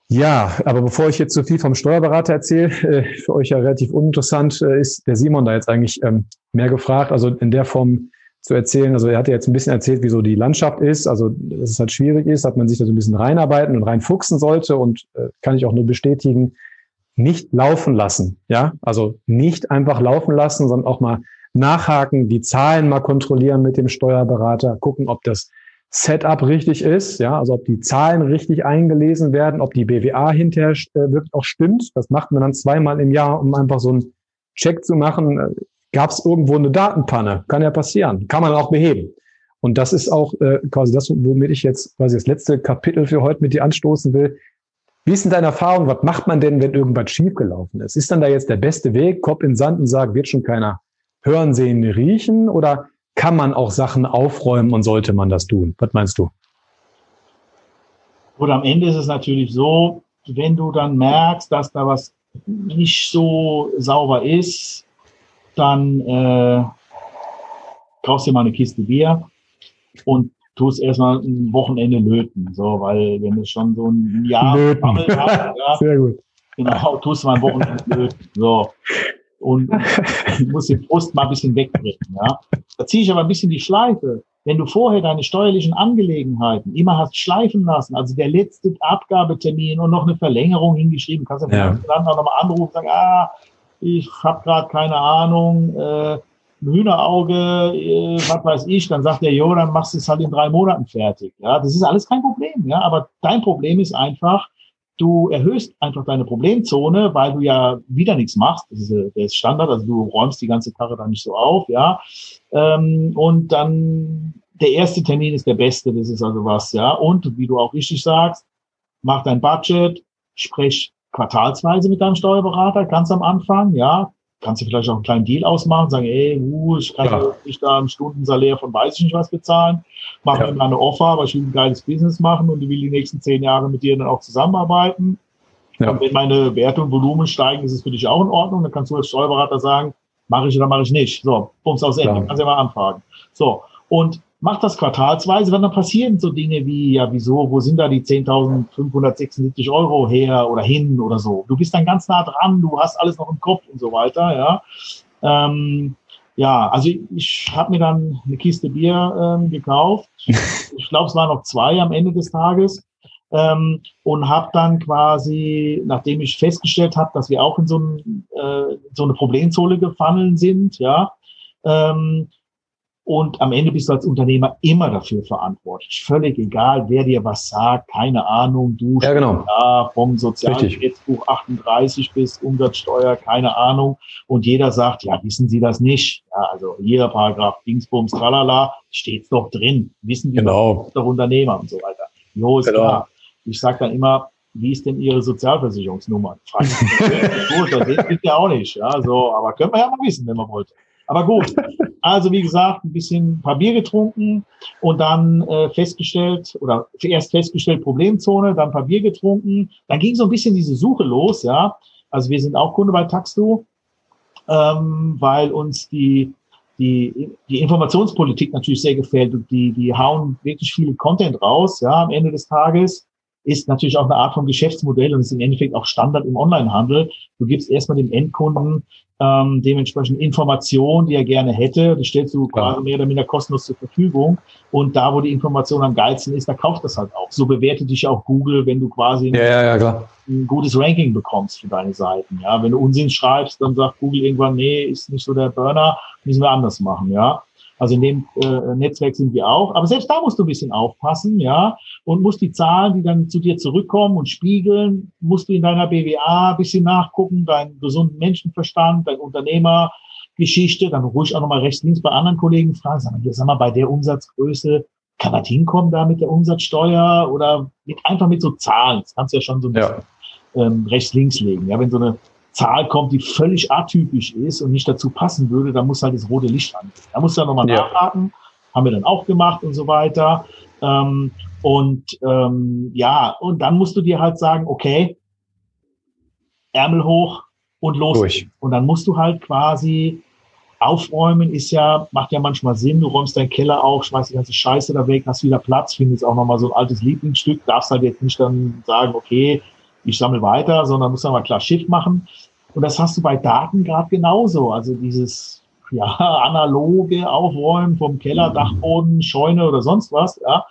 Speaker 1: Ja, aber bevor ich jetzt zu viel vom Steuerberater erzähle, äh, für euch ja relativ uninteressant, äh, ist der Simon da jetzt eigentlich ähm, mehr gefragt. Also in der Form zu erzählen. Also er hat ja jetzt ein bisschen erzählt, wie so die Landschaft ist, also dass es halt schwierig ist, dass man sich da so ein bisschen reinarbeiten und reinfuchsen sollte und äh, kann ich auch nur bestätigen, nicht laufen lassen. Ja, also nicht einfach laufen lassen, sondern auch mal nachhaken, die Zahlen mal kontrollieren mit dem Steuerberater, gucken, ob das Setup richtig ist, ja, also ob die Zahlen richtig eingelesen werden, ob die BWA hinterher äh, wirklich auch stimmt. Das macht man dann zweimal im Jahr, um einfach so einen Check zu machen gab es irgendwo eine Datenpanne. Kann ja passieren. Kann man auch beheben. Und das ist auch äh, quasi das, womit ich jetzt quasi das letzte Kapitel für heute mit dir anstoßen will. Wie ist denn deine Erfahrung? Was macht man denn, wenn irgendwas schiefgelaufen ist? Ist dann da jetzt der beste Weg, Kopf in Sand und sagen, wird schon keiner hören, sehen, riechen? Oder kann man auch Sachen aufräumen und sollte man das tun? Was meinst du?
Speaker 2: Oder am Ende ist es natürlich so, wenn du dann merkst, dass da was nicht so sauber ist, dann äh, kaufst dir mal eine Kiste Bier und tust erstmal ein Wochenende löten. So, weil wenn du schon so ein Jahr
Speaker 1: hast, ja, Sehr gut.
Speaker 2: Genau, tust du mal ein Wochenende löten. So. Und du musst den Frust mal ein bisschen wegbringen. Ja. Da ziehe ich aber ein bisschen die Schleife. Wenn du vorher deine steuerlichen Angelegenheiten immer hast schleifen lassen, also der letzte Abgabetermin und noch eine Verlängerung hingeschrieben, kannst du ja. dann auch nochmal anrufen und sagen, ah, ich habe gerade keine Ahnung, äh, Hühnerauge, äh, was weiß ich, dann sagt der, jo, dann machst du es halt in drei Monaten fertig. Ja, das ist alles kein Problem, ja, aber dein Problem ist einfach, du erhöhst einfach deine Problemzone, weil du ja wieder nichts machst. Das ist, äh, der Standard, also du räumst die ganze Karre dann nicht so auf, ja. Ähm, und dann der erste Termin ist der beste, das ist also was, ja. Und wie du auch richtig sagst, mach dein Budget, sprich quartalsweise mit deinem Steuerberater, ganz am Anfang, ja. kannst du vielleicht auch einen kleinen Deal ausmachen, sagen, ey, uh, ich kann ja. nicht da einen Stundensalär von weiß ich nicht was bezahlen, mach ja. mir mal eine Offer, aber ich will ein geiles Business machen und ich will die nächsten zehn Jahre mit dir dann auch zusammenarbeiten. Ja. Und wenn meine Werte und Volumen steigen, ist es für dich auch in Ordnung. Dann kannst du als Steuerberater sagen, mache ich oder mache ich nicht. So, Bums aus Ende. Kannst du ja mal anfragen. So. Und mach das quartalsweise, dann passieren so Dinge wie, ja, wieso, wo sind da die 10.576 Euro her oder hin oder so. Du bist dann ganz nah dran, du hast alles noch im Kopf und so weiter, ja. Ähm, ja, also ich, ich habe mir dann eine Kiste Bier ähm, gekauft. Ich glaube, es waren noch zwei am Ende des Tages. Ähm, und habe dann quasi, nachdem ich festgestellt habe, dass wir auch in so, ein, äh, so eine Problemzone gefallen sind, ja, ähm, und am Ende bist du als Unternehmer immer dafür verantwortlich. Völlig egal, wer dir was sagt, keine Ahnung, du
Speaker 1: ja, genau.
Speaker 2: da vom Sozialgesetzbuch 38 bis Umsatzsteuer, keine Ahnung. Und jeder sagt, ja, wissen Sie das nicht? Ja, also hier Paragraph Dingsbums, tralala, steht's doch drin. Wissen wir
Speaker 1: genau.
Speaker 2: doch Unternehmer und so weiter. Jo, ist genau. klar. Ich sage dann immer, wie ist denn Ihre Sozialversicherungsnummer? Gut, das geht ja auch nicht. Ja, so, aber können wir ja mal wissen, wenn man wollte. Aber gut. Also wie gesagt, ein bisschen ein paar Bier getrunken und dann äh, festgestellt oder erst festgestellt Problemzone, dann ein paar Bier getrunken. Dann ging so ein bisschen diese Suche los, ja. Also wir sind auch Kunde bei Taxdo, ähm, weil uns die die, die Informationspolitik natürlich sehr gefällt und die, die hauen wirklich viel Content raus, ja, am Ende des Tages ist natürlich auch eine Art von Geschäftsmodell und ist im Endeffekt auch Standard im Onlinehandel. Du gibst erstmal dem Endkunden ähm, dementsprechend Informationen, die er gerne hätte. Die stellst du quasi mehr oder minder kostenlos zur Verfügung. Und da, wo die Information am geilsten ist, da kauft das halt auch. So bewertet dich auch Google, wenn du quasi
Speaker 1: ja, ja, ja,
Speaker 2: ein gutes Ranking bekommst für deine Seiten. Ja, wenn du Unsinn schreibst, dann sagt Google irgendwann, nee, ist nicht so der Burner, müssen wir anders machen. Ja, also in dem äh, Netzwerk sind wir auch. Aber selbst da musst du ein bisschen aufpassen, ja, und musst die Zahlen, die dann zu dir zurückkommen und spiegeln, musst du in deiner BWA ein bisschen nachgucken, deinen gesunden Menschenverstand, dein Unternehmergeschichte, dann ruhig auch nochmal rechts, links bei anderen Kollegen fragen, sag mal, hier, sag mal, bei der Umsatzgröße, kann das hinkommen da mit der Umsatzsteuer oder mit, einfach mit so Zahlen? Das kannst du ja schon so ein bisschen ja. ähm, rechts, links legen. Ja, wenn so eine Zahl kommt, die völlig atypisch ist und nicht dazu passen würde, dann muss halt das rote Licht an. Da muss du dann nochmal ja. nachhaken. Haben wir dann auch gemacht und so weiter. Ähm, und ähm, ja, und dann musst du dir halt sagen, okay, Ärmel hoch und los. Durch. Und dann musst du halt quasi aufräumen, ist ja, macht ja manchmal Sinn. Du räumst deinen Keller auf, schmeißt die ganze Scheiße da weg, hast wieder Platz, findest auch nochmal so ein altes Lieblingsstück, darfst halt jetzt nicht dann sagen, okay, ich sammle weiter, sondern muss dann mal klar Schiff machen. Und das hast du bei Daten gerade genauso. Also dieses ja, analoge Aufräumen vom Keller, Dachboden, Scheune oder sonst was, ja,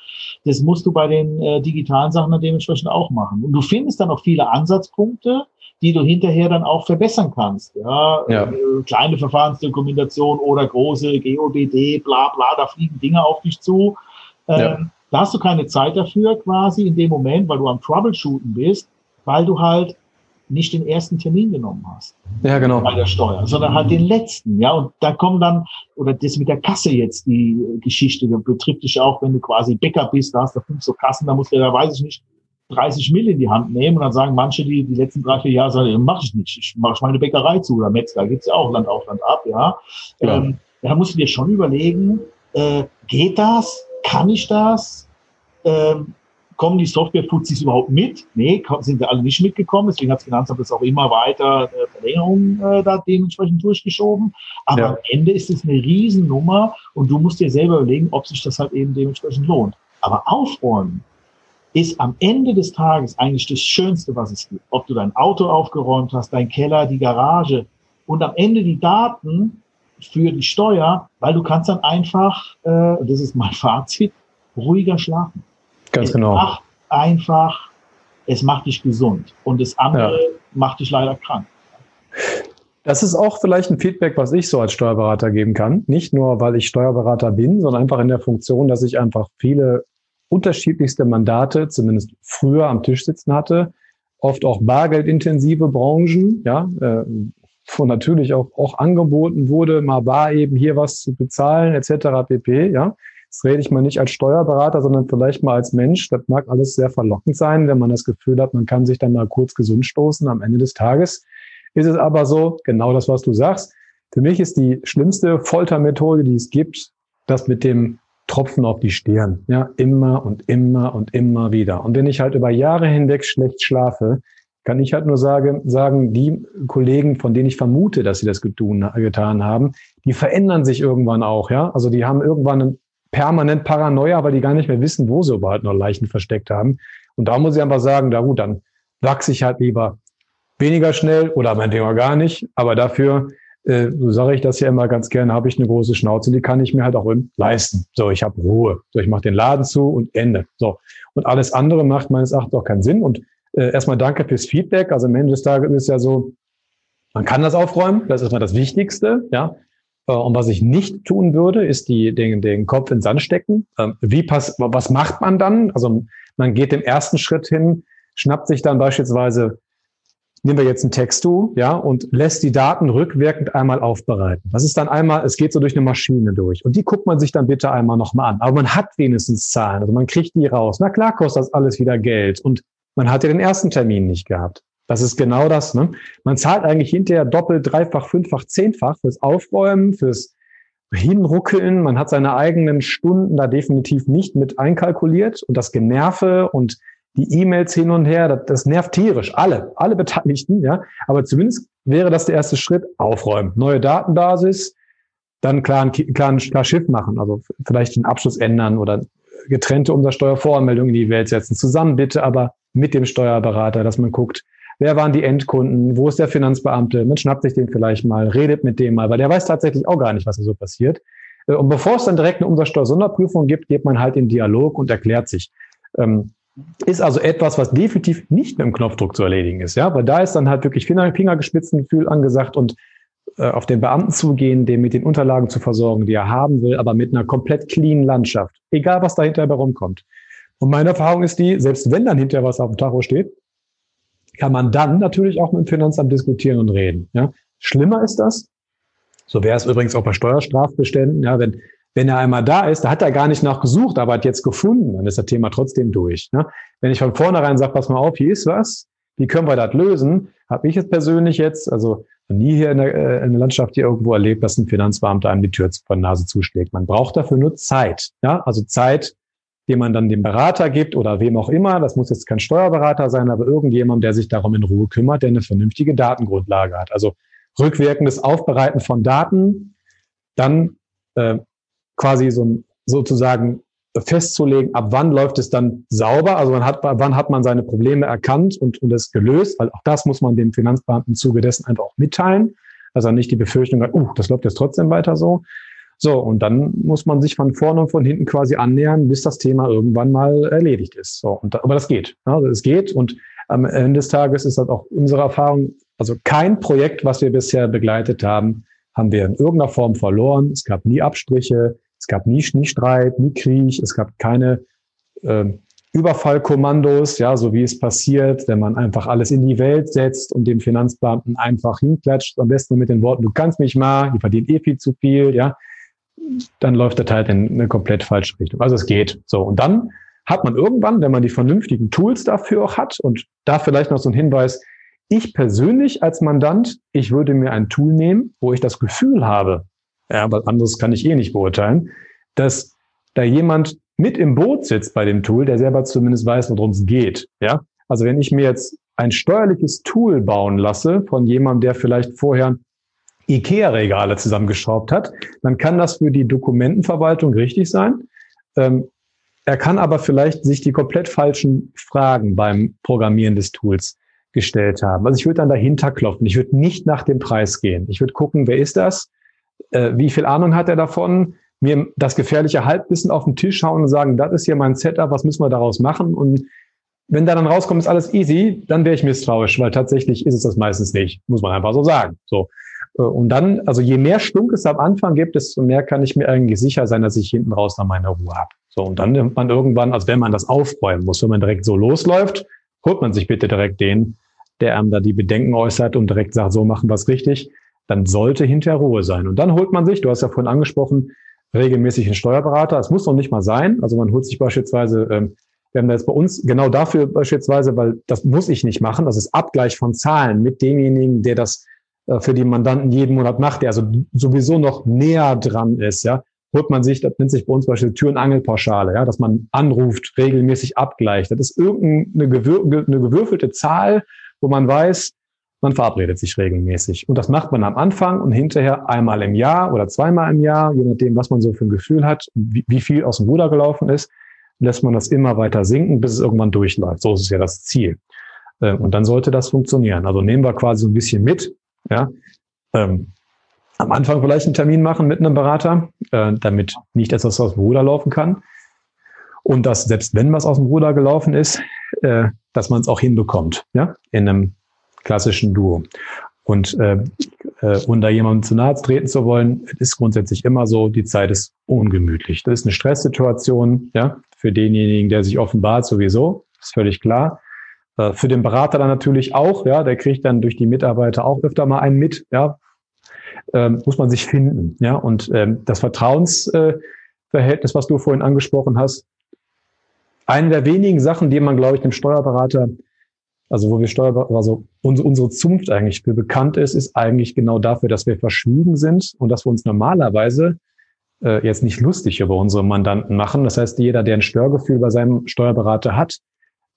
Speaker 2: das musst du bei den äh, digitalen Sachen dann dementsprechend auch machen. Und du findest dann auch viele Ansatzpunkte, die du hinterher dann auch verbessern kannst. Ja, ja. Äh, kleine Verfahrensdokumentation oder große GOBD, bla bla, da fliegen Dinge auf dich zu. Ähm, ja. Da hast du keine Zeit dafür quasi in dem Moment, weil du am Troubleshooten bist weil du halt nicht den ersten Termin genommen hast.
Speaker 1: Ja, genau.
Speaker 2: Bei der Steuer, sondern halt den letzten. Ja, und da kommen dann, oder das mit der Kasse jetzt, die Geschichte, das betrifft dich auch, wenn du quasi Bäcker bist, da hast du fünf so Kassen, da musst du, da weiß ich nicht, 30 Mill in die Hand nehmen und dann sagen manche, die die letzten drei, vier Jahre sagen, mach ich nicht, ich mache meine Bäckerei zu oder Metzger, gibt's ja auch Land auf, Land ab, ja. ja. Ähm, da musst du dir schon überlegen, äh, geht das? Kann ich das? Ähm, kommen die Software-Fuzis überhaupt mit? Nee, sind wir alle nicht mitgekommen. Deswegen hat das Finanzamt das auch immer weiter äh, Verlängerung äh, da dementsprechend durchgeschoben. Aber ja. am Ende ist es eine Riesennummer und du musst dir selber überlegen, ob sich das halt eben dementsprechend lohnt. Aber aufräumen ist am Ende des Tages eigentlich das Schönste, was es gibt. Ob du dein Auto aufgeräumt hast, dein Keller, die Garage und am Ende die Daten für die Steuer, weil du kannst dann einfach, äh, das ist mein Fazit, ruhiger schlafen.
Speaker 1: Ganz es genau.
Speaker 2: Macht einfach, es macht dich gesund und das andere ja. macht dich leider krank.
Speaker 1: Das ist auch vielleicht ein Feedback, was ich so als Steuerberater geben kann. Nicht nur, weil ich Steuerberater bin, sondern einfach in der Funktion, dass ich einfach viele unterschiedlichste Mandate, zumindest früher am Tisch sitzen hatte, oft auch bargeldintensive Branchen, ja, äh, wo natürlich auch, auch angeboten wurde, mal bar eben hier was zu bezahlen, etc. pp. Ja, Jetzt rede ich mal nicht als Steuerberater, sondern vielleicht mal als Mensch. Das mag alles sehr verlockend sein, wenn man das Gefühl hat, man kann sich dann mal kurz gesund stoßen am Ende des Tages. ist es aber so, genau das, was du sagst. Für mich ist die schlimmste Foltermethode, die es gibt, das mit dem Tropfen auf die Stirn. Ja, immer und immer und immer wieder. Und wenn ich halt über Jahre hinweg schlecht schlafe, kann ich halt nur sagen, sagen, die Kollegen, von denen ich vermute, dass sie das getan haben, die verändern sich irgendwann auch, ja. Also die haben irgendwann permanent Paranoia, weil die gar nicht mehr wissen, wo sie überhaupt noch Leichen versteckt haben. Und da muss ich einfach sagen, da gut, dann wachse ich halt lieber weniger schnell oder mein Thema gar nicht, aber dafür äh, so sage ich das ja immer ganz gerne, habe ich eine große Schnauze, die kann ich mir halt auch leisten. So, ich habe Ruhe. So, ich mache den Laden zu und Ende. So. Und alles andere macht meines Erachtens auch keinen Sinn. Und äh, erstmal danke fürs Feedback. Also am Ende des Tages ist ja so, man kann das aufräumen, das ist erstmal das Wichtigste, ja. Äh, und was ich nicht tun würde, ist die, den, den Kopf ins Sand stecken. Ähm, wie pass, was macht man dann? Also man geht den ersten Schritt hin, schnappt sich dann beispielsweise nehmen wir jetzt einen Text-To, ja, und lässt die Daten rückwirkend einmal aufbereiten. Das ist dann einmal, es geht so durch eine Maschine durch. Und die guckt man sich dann bitte einmal nochmal an. Aber man hat wenigstens Zahlen, also man kriegt die raus. Na klar kostet das alles wieder Geld. Und man hat ja den ersten Termin nicht gehabt. Das ist genau das. Ne? Man zahlt eigentlich hinterher doppelt, dreifach, fünffach, zehnfach fürs Aufräumen, fürs Hinruckeln. Man hat seine eigenen Stunden da definitiv nicht mit einkalkuliert und das Generve und die E-Mails hin und her, das, das nervt tierisch, alle, alle Beteiligten, ja. Aber zumindest wäre das der erste Schritt, aufräumen, neue Datenbasis, dann klar ein, klar ein klar Schiff machen, also vielleicht den Abschluss ändern oder getrennte Umsatzsteuervoranmeldungen in die Welt setzen, zusammen bitte, aber mit dem Steuerberater, dass man guckt, wer waren die Endkunden, wo ist der Finanzbeamte, man schnappt sich den vielleicht mal, redet mit dem mal, weil der weiß tatsächlich auch gar nicht, was da so passiert. Äh, und bevor es dann direkt eine Umsatzsteuer-Sonderprüfung gibt, geht man halt in Dialog und erklärt sich. Ähm, ist also etwas, was definitiv nicht mit dem Knopfdruck zu erledigen ist, ja, weil da ist dann halt wirklich Finger, Fingergespitzengefühl angesagt und äh, auf den Beamten zugehen, den mit den Unterlagen zu versorgen, die er haben will, aber mit einer komplett clean Landschaft, egal was dahinter herumkommt. Und meine Erfahrung ist die, selbst wenn dann hinterher was auf dem Tacho steht, kann man dann natürlich auch mit dem Finanzamt diskutieren und reden. Ja. Schlimmer ist das, so wäre es übrigens auch bei Steuerstrafbeständen, ja, wenn wenn er einmal da ist, da hat er gar nicht nachgesucht, aber hat jetzt gefunden, dann ist das Thema trotzdem durch. Ne? Wenn ich von vornherein sage, pass mal auf, hier ist was, wie können wir das lösen, habe ich es persönlich jetzt, also nie hier in der, äh, in der Landschaft hier irgendwo erlebt, dass ein Finanzbeamter einem die Tür vor der Nase zuschlägt. Man braucht dafür nur Zeit. Ja? Also Zeit, die man dann dem Berater gibt oder wem auch immer. Das muss jetzt kein Steuerberater sein, aber irgendjemand, der sich darum in Ruhe kümmert, der eine vernünftige Datengrundlage hat. Also rückwirkendes Aufbereiten von Daten, dann äh, quasi so sozusagen festzulegen, ab wann läuft es dann sauber, also man hat, wann hat man seine Probleme erkannt und, und es gelöst, weil auch das muss man dem Finanzbeamten im Zuge dessen einfach auch mitteilen, dass er nicht die Befürchtung hat, uh, das läuft jetzt trotzdem weiter so. So, und dann muss man sich von vorne und von hinten quasi annähern, bis das Thema irgendwann mal erledigt ist. So, und, aber das geht. Also es geht und am Ende des Tages ist das auch unsere Erfahrung, also kein Projekt, was wir bisher begleitet haben, haben wir in irgendeiner Form verloren. Es gab nie Abstriche, es gab nie, nie Streit, nie Krieg, es gab keine äh, Überfallkommandos, ja, so wie es passiert, wenn man einfach alles in die Welt setzt und dem Finanzbeamten einfach hinklatscht, am besten mit den Worten, du kannst mich mal, die verdienen eh viel zu viel, ja, dann läuft der Teil in eine komplett falsche Richtung. Also es geht. So. Und dann hat man irgendwann, wenn man die vernünftigen Tools dafür auch hat und da vielleicht noch so ein Hinweis, ich persönlich als Mandant, ich würde mir ein Tool nehmen, wo ich das Gefühl habe, ja, aber anderes kann ich eh nicht beurteilen, dass da jemand mit im Boot sitzt bei dem Tool, der selber zumindest weiß, worum es geht. Ja, also wenn ich mir jetzt ein steuerliches Tool bauen lasse von jemandem, der vielleicht vorher IKEA-Regale zusammengeschraubt hat, dann kann das für die Dokumentenverwaltung richtig sein. Ähm, er kann aber vielleicht sich die komplett falschen Fragen beim Programmieren des Tools gestellt haben. Also ich würde dann dahinter klopfen. Ich würde nicht nach dem Preis gehen. Ich würde gucken, wer ist das? äh, wie viel Ahnung hat er davon, mir das gefährliche Halbwissen auf den Tisch hauen und sagen, das ist hier mein Setup, was müssen wir daraus machen? Und wenn da dann rauskommt, ist alles easy, dann wäre ich misstrauisch, weil tatsächlich ist es das meistens nicht, muss man einfach so sagen. So. Äh, und dann, also je mehr Stunk es am Anfang gibt, desto mehr kann ich mir eigentlich sicher sein, dass ich hinten raus dann meine Ruhe habe. So, und dann nimmt man irgendwann, also wenn man das aufräumen muss, wenn man direkt so losläuft, holt man sich bitte direkt den, der einem da die Bedenken äußert und direkt sagt, so machen wir es richtig dann sollte hinterher Ruhe sein. Und dann holt man sich, du hast ja vorhin angesprochen, regelmäßig einen Steuerberater. Es muss noch nicht mal sein. Also man holt sich beispielsweise ähm, Wir haben da jetzt bei uns genau dafür beispielsweise, weil das muss ich nicht machen, das ist Abgleich von Zahlen mit demjenigen, der das für die Mandanten jeden Monat macht, der also sowieso noch näher dran ist, ja, holt man sich, das nennt sich bei uns beispielsweise Tür- und Angelpauschale, ja, dass man anruft, regelmäßig abgleicht. Das ist irgendeine gewür eine gewürfelte Zahl, wo man weiß, man verabredet sich regelmäßig. Und das macht man am Anfang und hinterher einmal im Jahr oder zweimal im Jahr, je nachdem, was man so für ein Gefühl hat, wie, wie viel aus dem Ruder gelaufen ist, lässt man das immer weiter sinken, bis es irgendwann durchläuft. So ist es ja das Ziel. Ähm, und dann sollte das funktionieren. Also nehmen wir quasi so ein bisschen mit, ja. Ähm, am Anfang vielleicht einen Termin machen mit einem Berater, äh, damit nicht etwas aus dem Ruder laufen kann. Und dass selbst wenn was aus dem Ruder gelaufen ist, äh, dass man es auch hinbekommt, ja, in einem klassischen Duo. Und äh, äh, da jemandem zu nahe treten zu wollen, ist grundsätzlich immer so, die Zeit ist ungemütlich. Das ist eine Stresssituation, ja, für denjenigen, der sich offenbart, sowieso, ist völlig klar. Äh, für den Berater dann natürlich auch, ja, der kriegt dann durch die Mitarbeiter auch öfter mal einen mit, ja, ähm, muss man sich finden, ja, und ähm, das Vertrauensverhältnis, was du vorhin angesprochen hast, eine der wenigen Sachen, die man, glaube ich, dem Steuerberater also wo wir Steuer, also unsere, unsere Zunft eigentlich für bekannt ist, ist eigentlich genau dafür, dass wir verschwiegen sind und dass wir uns normalerweise äh, jetzt nicht lustig über unsere Mandanten machen. Das heißt, jeder, der ein Störgefühl bei seinem Steuerberater hat,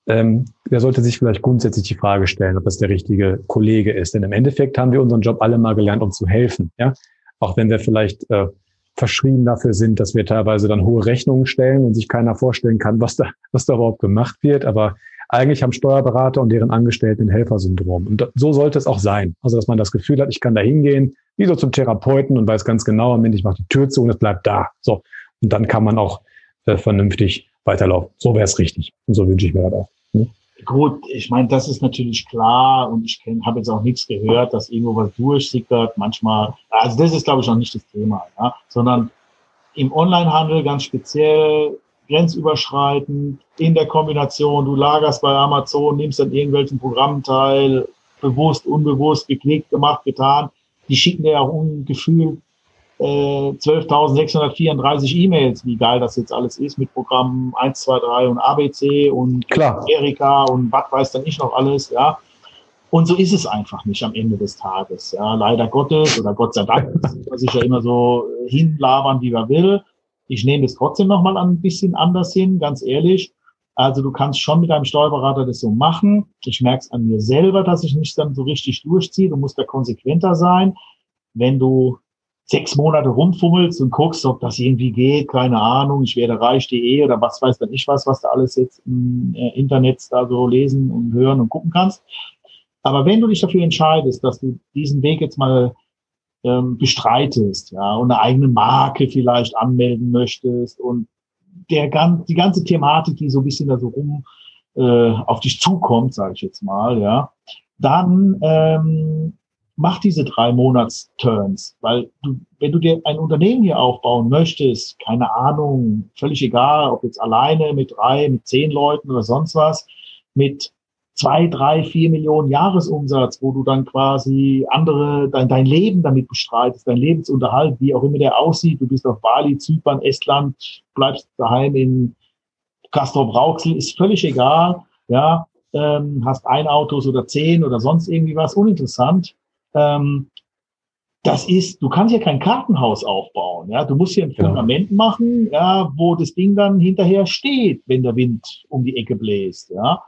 Speaker 1: ähm, der sollte sich vielleicht grundsätzlich die Frage stellen, ob das der richtige Kollege ist. Denn im Endeffekt haben wir unseren Job alle mal gelernt, um zu helfen. Ja, auch wenn wir vielleicht äh, verschrien dafür sind, dass wir teilweise dann hohe Rechnungen stellen und sich keiner vorstellen kann, was da, was da überhaupt gemacht wird. Aber eigentlich haben Steuerberater und deren Angestellten ein Helfersyndrom. Und so sollte es auch sein. Also, dass man das Gefühl hat, ich kann da hingehen, wie so zum Therapeuten und weiß ganz genau, am Ende, ich mache die Tür zu und es bleibt da. So. Und dann kann man auch äh, vernünftig weiterlaufen. So wäre es richtig. Und so wünsche ich mir das auch.
Speaker 2: Ne? Gut, ich meine, das ist natürlich klar und ich habe jetzt auch nichts gehört, dass irgendwo was durchsickert. Manchmal, also das ist, glaube ich, noch nicht das Thema, ja, sondern im Onlinehandel ganz speziell grenzüberschreitend in der Kombination, du lagerst bei Amazon, nimmst an irgendwelchen Programmen teil, bewusst, unbewusst, geklickt, gemacht, getan. Die schicken dir auch ungefühlt äh, 12.634 E-Mails, wie geil das jetzt alles ist mit Programmen 1, 2, 3 und ABC und
Speaker 1: Klar.
Speaker 2: Erika und was weiß dann ich noch alles, ja. Und so ist es einfach nicht am Ende des Tages, ja. Leider Gottes oder Gott sei Dank, was ich ja immer so hinlabern, wie man will. Ich nehme es trotzdem nochmal ein bisschen anders hin, ganz ehrlich. Also du kannst schon mit deinem Steuerberater das so machen. Ich merke es an mir selber, dass ich nicht dann so richtig durchziehe. Du musst da konsequenter sein. Wenn du sechs Monate rumfummelst und guckst, ob das irgendwie geht, keine Ahnung, ich werde reich.de oder was weiß dann ich was, was du alles jetzt im äh, Internet da so lesen und hören und gucken kannst. Aber wenn du dich dafür entscheidest, dass du diesen Weg jetzt mal ähm, bestreitest, ja, und eine eigene Marke vielleicht anmelden möchtest und der ganz, die ganze Thematik, die so ein bisschen da so rum äh, auf dich zukommt, sage ich jetzt mal, ja, dann ähm, mach diese drei Monats-Turns, weil du, wenn du dir ein Unternehmen hier aufbauen möchtest, keine Ahnung, völlig egal, ob jetzt alleine mit drei, mit zehn Leuten oder sonst was, mit zwei, drei, vier Millionen Jahresumsatz, wo du dann quasi andere, dein, dein Leben damit bestreitest, dein Lebensunterhalt, wie auch immer der aussieht. Du bist auf Bali, Zypern, Estland, bleibst daheim in Castrop Rauxel, ist völlig egal, ja, ähm, hast ein Autos oder zehn oder sonst irgendwie was, uninteressant. Ähm, das ist, du kannst ja kein Kartenhaus aufbauen, ja, du musst hier ein Fundament ja. machen, ja, wo das Ding dann hinterher steht, wenn der Wind um die Ecke bläst, ja.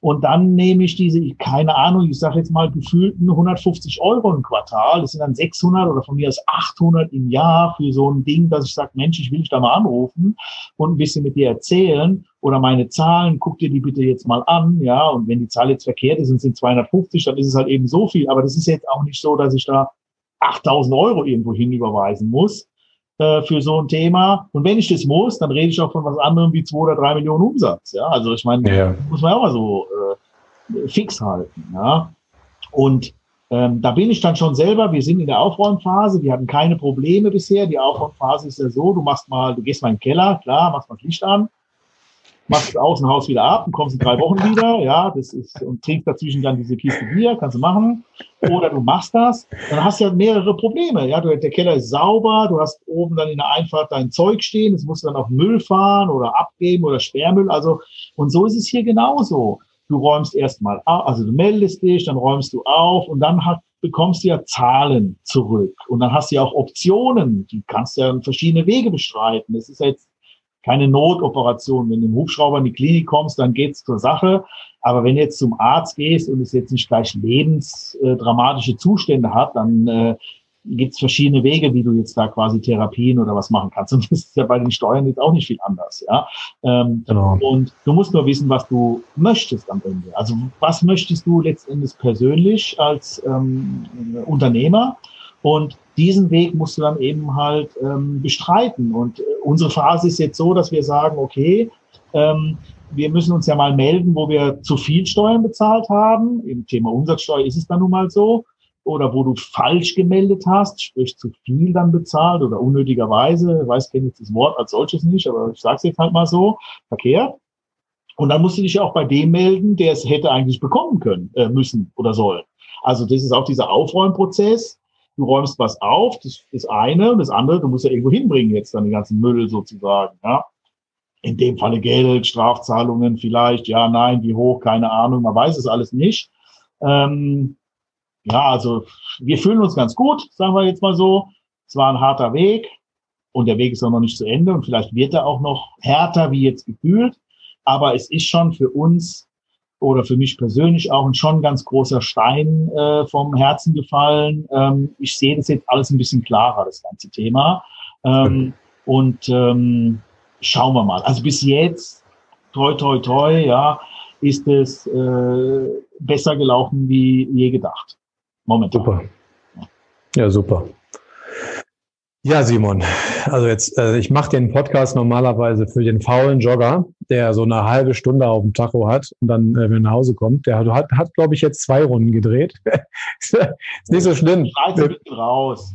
Speaker 2: Und dann nehme ich diese, keine Ahnung, ich sage jetzt mal gefühlten 150 Euro im Quartal. Das sind dann 600 oder von mir aus 800 im Jahr für so ein Ding, dass ich sage, Mensch, ich will dich da mal anrufen und ein bisschen mit dir erzählen oder meine Zahlen, guck dir die bitte jetzt mal an, ja. Und wenn die Zahl jetzt verkehrt ist und sind 250, dann ist es halt eben so viel. Aber das ist jetzt auch nicht so, dass ich da 8000 Euro irgendwo hinüberweisen muss, äh, für so ein Thema. Und wenn ich das muss, dann rede ich auch von was anderem wie zwei oder drei Millionen Umsatz. Ja, also ich meine, ja. muss man auch mal so äh, fix halten. Ja, und ähm, da bin ich dann schon selber. Wir sind in der Aufräumphase. Wir hatten keine Probleme bisher. Die Aufräumphase ist ja so: Du machst mal, du gehst mal in den Keller, klar, machst mal das Licht an. Machst das Außenhaus wieder ab und kommst in drei Wochen wieder, ja, das ist, und trinkst dazwischen dann diese Kiste Bier, kannst du machen. Oder du machst das, dann hast du ja mehrere Probleme, ja, du, der Keller ist sauber, du hast oben dann in der Einfahrt dein Zeug stehen, das musst du dann auf Müll fahren oder abgeben oder Sperrmüll, also, und so ist es hier genauso. Du räumst erstmal, also du meldest dich, dann räumst du auf und dann hat, bekommst du ja Zahlen zurück. Und dann hast du ja auch Optionen, die kannst du ja verschiedene Wege bestreiten. Das ist jetzt keine Notoperation. Wenn du im Hubschrauber in die Klinik kommst, dann geht's zur Sache. Aber wenn du jetzt zum Arzt gehst und es jetzt nicht gleich lebensdramatische Zustände hat, dann äh, gibt es verschiedene Wege, wie du jetzt da quasi Therapien oder was machen kannst. Und das ist ja bei den Steuern jetzt auch nicht viel anders. Ja? Ähm, genau. Und du musst nur wissen, was du möchtest am Ende. Also was möchtest du letztendlich persönlich als ähm, Unternehmer? Und diesen Weg musst du dann eben halt ähm, bestreiten. Und äh, unsere Phase ist jetzt so, dass wir sagen, okay, ähm, wir müssen uns ja mal melden, wo wir zu viel Steuern bezahlt haben. Im Thema Umsatzsteuer ist es dann nun mal so oder wo du falsch gemeldet hast, sprich zu viel dann bezahlt oder unnötigerweise, ich weiß, kenne jetzt das Wort als solches nicht, aber ich sage es jetzt halt mal so, verkehrt. Und dann musst du dich auch bei dem melden, der es hätte eigentlich bekommen können, äh, müssen oder sollen. Also das ist auch dieser Aufräumprozess. Du räumst was auf, das ist eine, und das andere, du musst ja irgendwo hinbringen jetzt dann den ganzen Müll sozusagen, ja. In dem Falle Geld, Strafzahlungen vielleicht, ja, nein, wie hoch, keine Ahnung, man weiß es alles nicht. Ähm, ja, also wir fühlen uns ganz gut, sagen wir jetzt mal so. Es war ein harter Weg und der Weg ist auch noch nicht zu Ende und vielleicht wird er auch noch härter wie jetzt gefühlt. Aber es ist schon für uns oder für mich persönlich auch ein schon ganz großer Stein äh, vom Herzen gefallen. Ähm, ich sehe das jetzt alles ein bisschen klarer, das ganze Thema. Ähm, und ähm, schauen wir mal. Also bis jetzt, toi, toi, toi, ja, ist es äh, besser gelaufen wie je gedacht.
Speaker 1: Momentan. Super. Ja, super. Ja, Simon, also jetzt, äh, ich mache den Podcast normalerweise für den faulen Jogger, der so eine halbe Stunde auf dem Tacho hat und dann, äh, wenn er nach Hause kommt, der hat, hat glaube ich, jetzt zwei Runden gedreht. ist nicht so schlimm.
Speaker 2: Schneide bitte raus.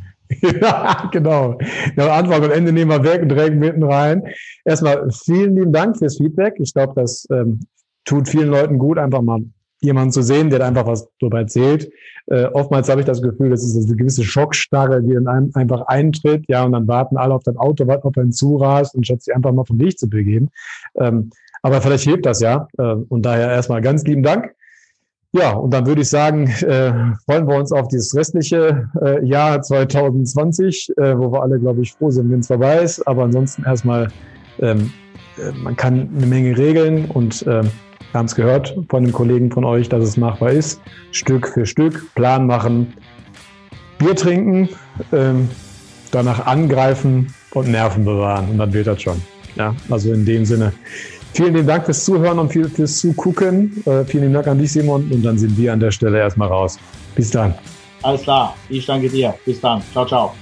Speaker 1: ja, genau. Ja, Anfang und Ende nehmen wir weg und direkt mitten rein. Erstmal vielen lieben Dank fürs Feedback. Ich glaube, das ähm, tut vielen Leuten gut, einfach mal jemanden zu sehen, der einfach was darüber erzählt. Äh, oftmals habe ich das Gefühl, das ist eine gewisse Schockstarre, die in einem einfach eintritt, ja, und dann warten alle auf das Auto, warten, ob er hinzurast und statt sich einfach mal vom Weg zu begeben. Ähm, aber vielleicht hilft das ja. Äh, und daher erstmal ganz lieben Dank. Ja, und dann würde ich sagen, äh, freuen wir uns auf dieses restliche äh, Jahr 2020, äh, wo wir alle, glaube ich, froh sind, wenn es vorbei ist. Aber ansonsten erstmal, ähm, äh, man kann eine Menge regeln und ähm, wir haben es gehört von den Kollegen von euch, dass es machbar ist. Stück für Stück, Plan machen, Bier trinken, ähm, danach angreifen und Nerven bewahren. Und dann wird das schon. Ja, also in dem Sinne. Vielen lieben Dank fürs Zuhören und fürs Zugucken. Äh, vielen Dank an dich, Simon. Und dann sind wir an der Stelle erstmal raus. Bis dann.
Speaker 2: Alles klar. Ich danke dir. Bis dann. Ciao, ciao.